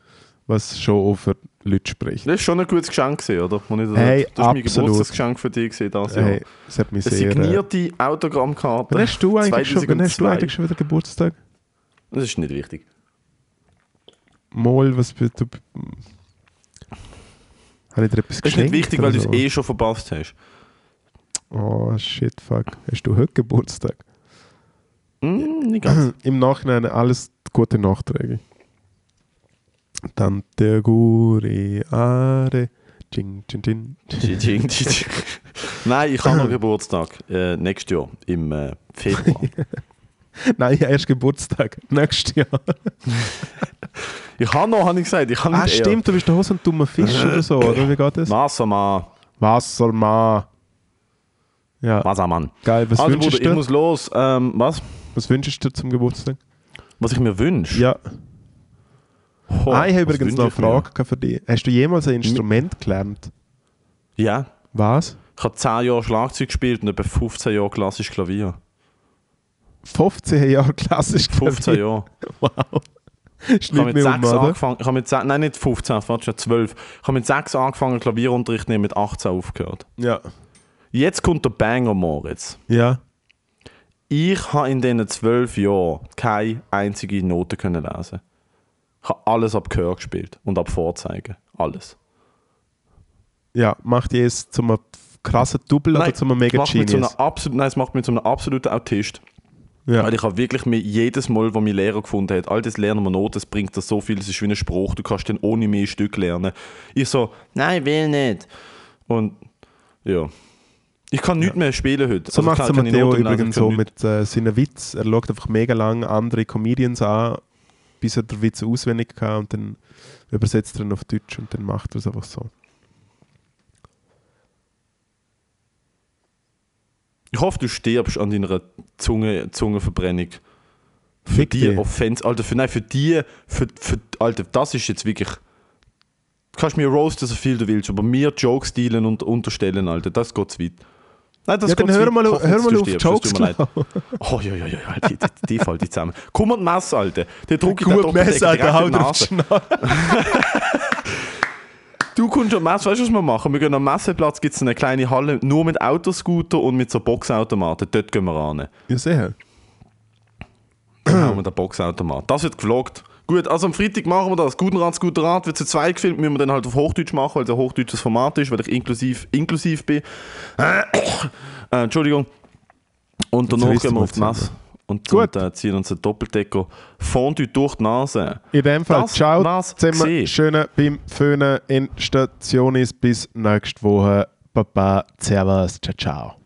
was schon für Leute spricht. Das war schon ein gutes Geschenk, gewesen, oder? Das, Hey, das war mein. Geburtstagsgeschenk für dich gewesen, das Jahr. Hey, es hat mich Eine sehr... Äh, signierte Autogrammkarte. wann hast du eigentlich schon, wann hast du 2002. eigentlich schon wieder Geburtstag? Das ist nicht wichtig. Mal, was du habe ich dir etwas Das ist nicht geschenkt wichtig, weil du es eh schon verpasst hast. Oh, shit, fuck. Hast du heute Geburtstag? Hm, nicht ganz. Im Nachhinein alles gute Nachträge. Tante Guri Are. Ching, ching, ching. Tsching, tsching. Nein, ich habe noch Geburtstag. Äh, nächstes Jahr, im äh, Februar. Nein, erst Geburtstag. Nächstes Jahr. Ich habe noch, habe ich gesagt. Ich habe Ah, stimmt, du bist doch so ein dummer Fisch oder so, oder? Wie geht das? Wassermann. Wassermann. Ja, Wassermann. geil. Was also, wünschst Bruder, du ich muss los. Ähm, was? Was wünschst du zum Geburtstag? Was ich mir wünsche? Ja. Ho, ah, ich habe übrigens noch eine mir? Frage gehabt für dich. Hast du jemals ein Instrument gelernt? Ja. Was? Ich habe 10 Jahre Schlagzeug gespielt und etwa 15 Jahre klassisch Klavier. 15 Jahre klassisch 15 Jahre. Wow. Ich habe mit mir 6 um, oder? angefangen. Ich habe mit 6, nein, nicht 15, warte schon 12. Ich habe mit 6 angefangen, Klavierunterricht nehmen, mit 18 aufgehört. Ja. Jetzt kommt der Banger, Moritz. Ja. Ich habe in diesen 12 Jahren keine einzige Note können lesen. Ich habe alles ab Gehör gespielt und ab Vorzeigen. Alles. Ja, macht ihr es zum krassen Double oder zum mega macht mich zu Genius? einem absolut, nein, es macht mich zu einem absoluten Autist. Ja. Weil ich habe wirklich mir jedes Mal, wo mein Lehrer gefunden hat, all das lernen wir Noten, das bringt dir so viel, es ist wie ein Spruch, du kannst dann ohne mehr Stück lernen. Ich so, nein, will nicht. Und ja. Ich kann nichts mehr spielen heute. So Also macht es Matteo übrigens so mit äh, seinen Witz. Er schaut einfach mega lang andere Comedians an, bis er den Witz auswendig hat und dann übersetzt er ihn auf Deutsch und dann macht er es einfach so. Ich hoffe, du stirbst an deiner Zunge, Zungenverbrennung. Für Fick die. Offense, Alter, für, nein, für die, für, für, Alter, das ist jetzt wirklich. Du kannst mir roasten, so viel du willst, aber mir Jokes dealen und unterstellen, Alter, das geht zu weit. Nein, das Ja, dann hör mal, hör mal auf stirbst, Jokes. Oh, ja, ja, ja, die, die, die fallen die zusammen. Komm und mess, Alter. Der druck ich Gut, Messer, Alter, hau dir auf die Schnauze. Du kommst am Messe, weißt du, was wir machen? Wir gehen am Messeplatz, gibt es eine kleine Halle, nur mit Autoscooter und mit so Boxautomaten. Dort gehen wir ran. Ja, sehr. Genau, mit der Boxautomat. Das wird gevloggt. Gut, also am Freitag machen wir das. Guten Rat, guter Rat wird zu zweit gefilmt, müssen wir dann halt auf Hochdeutsch machen, weil es ein hochdeutsches Format ist, weil ich inklusiv, inklusiv bin. Äh, Entschuldigung. Und danach gehen wir auf die Messe und, Gut. und äh, ziehen uns einen Doppeldecker Fondue durch die Nase. In dem Fall, Das ciao war's zusammen. Schönen beim Föhnen in Stationis. Bis nächste Woche. Baba, Servus, ciao, ciao.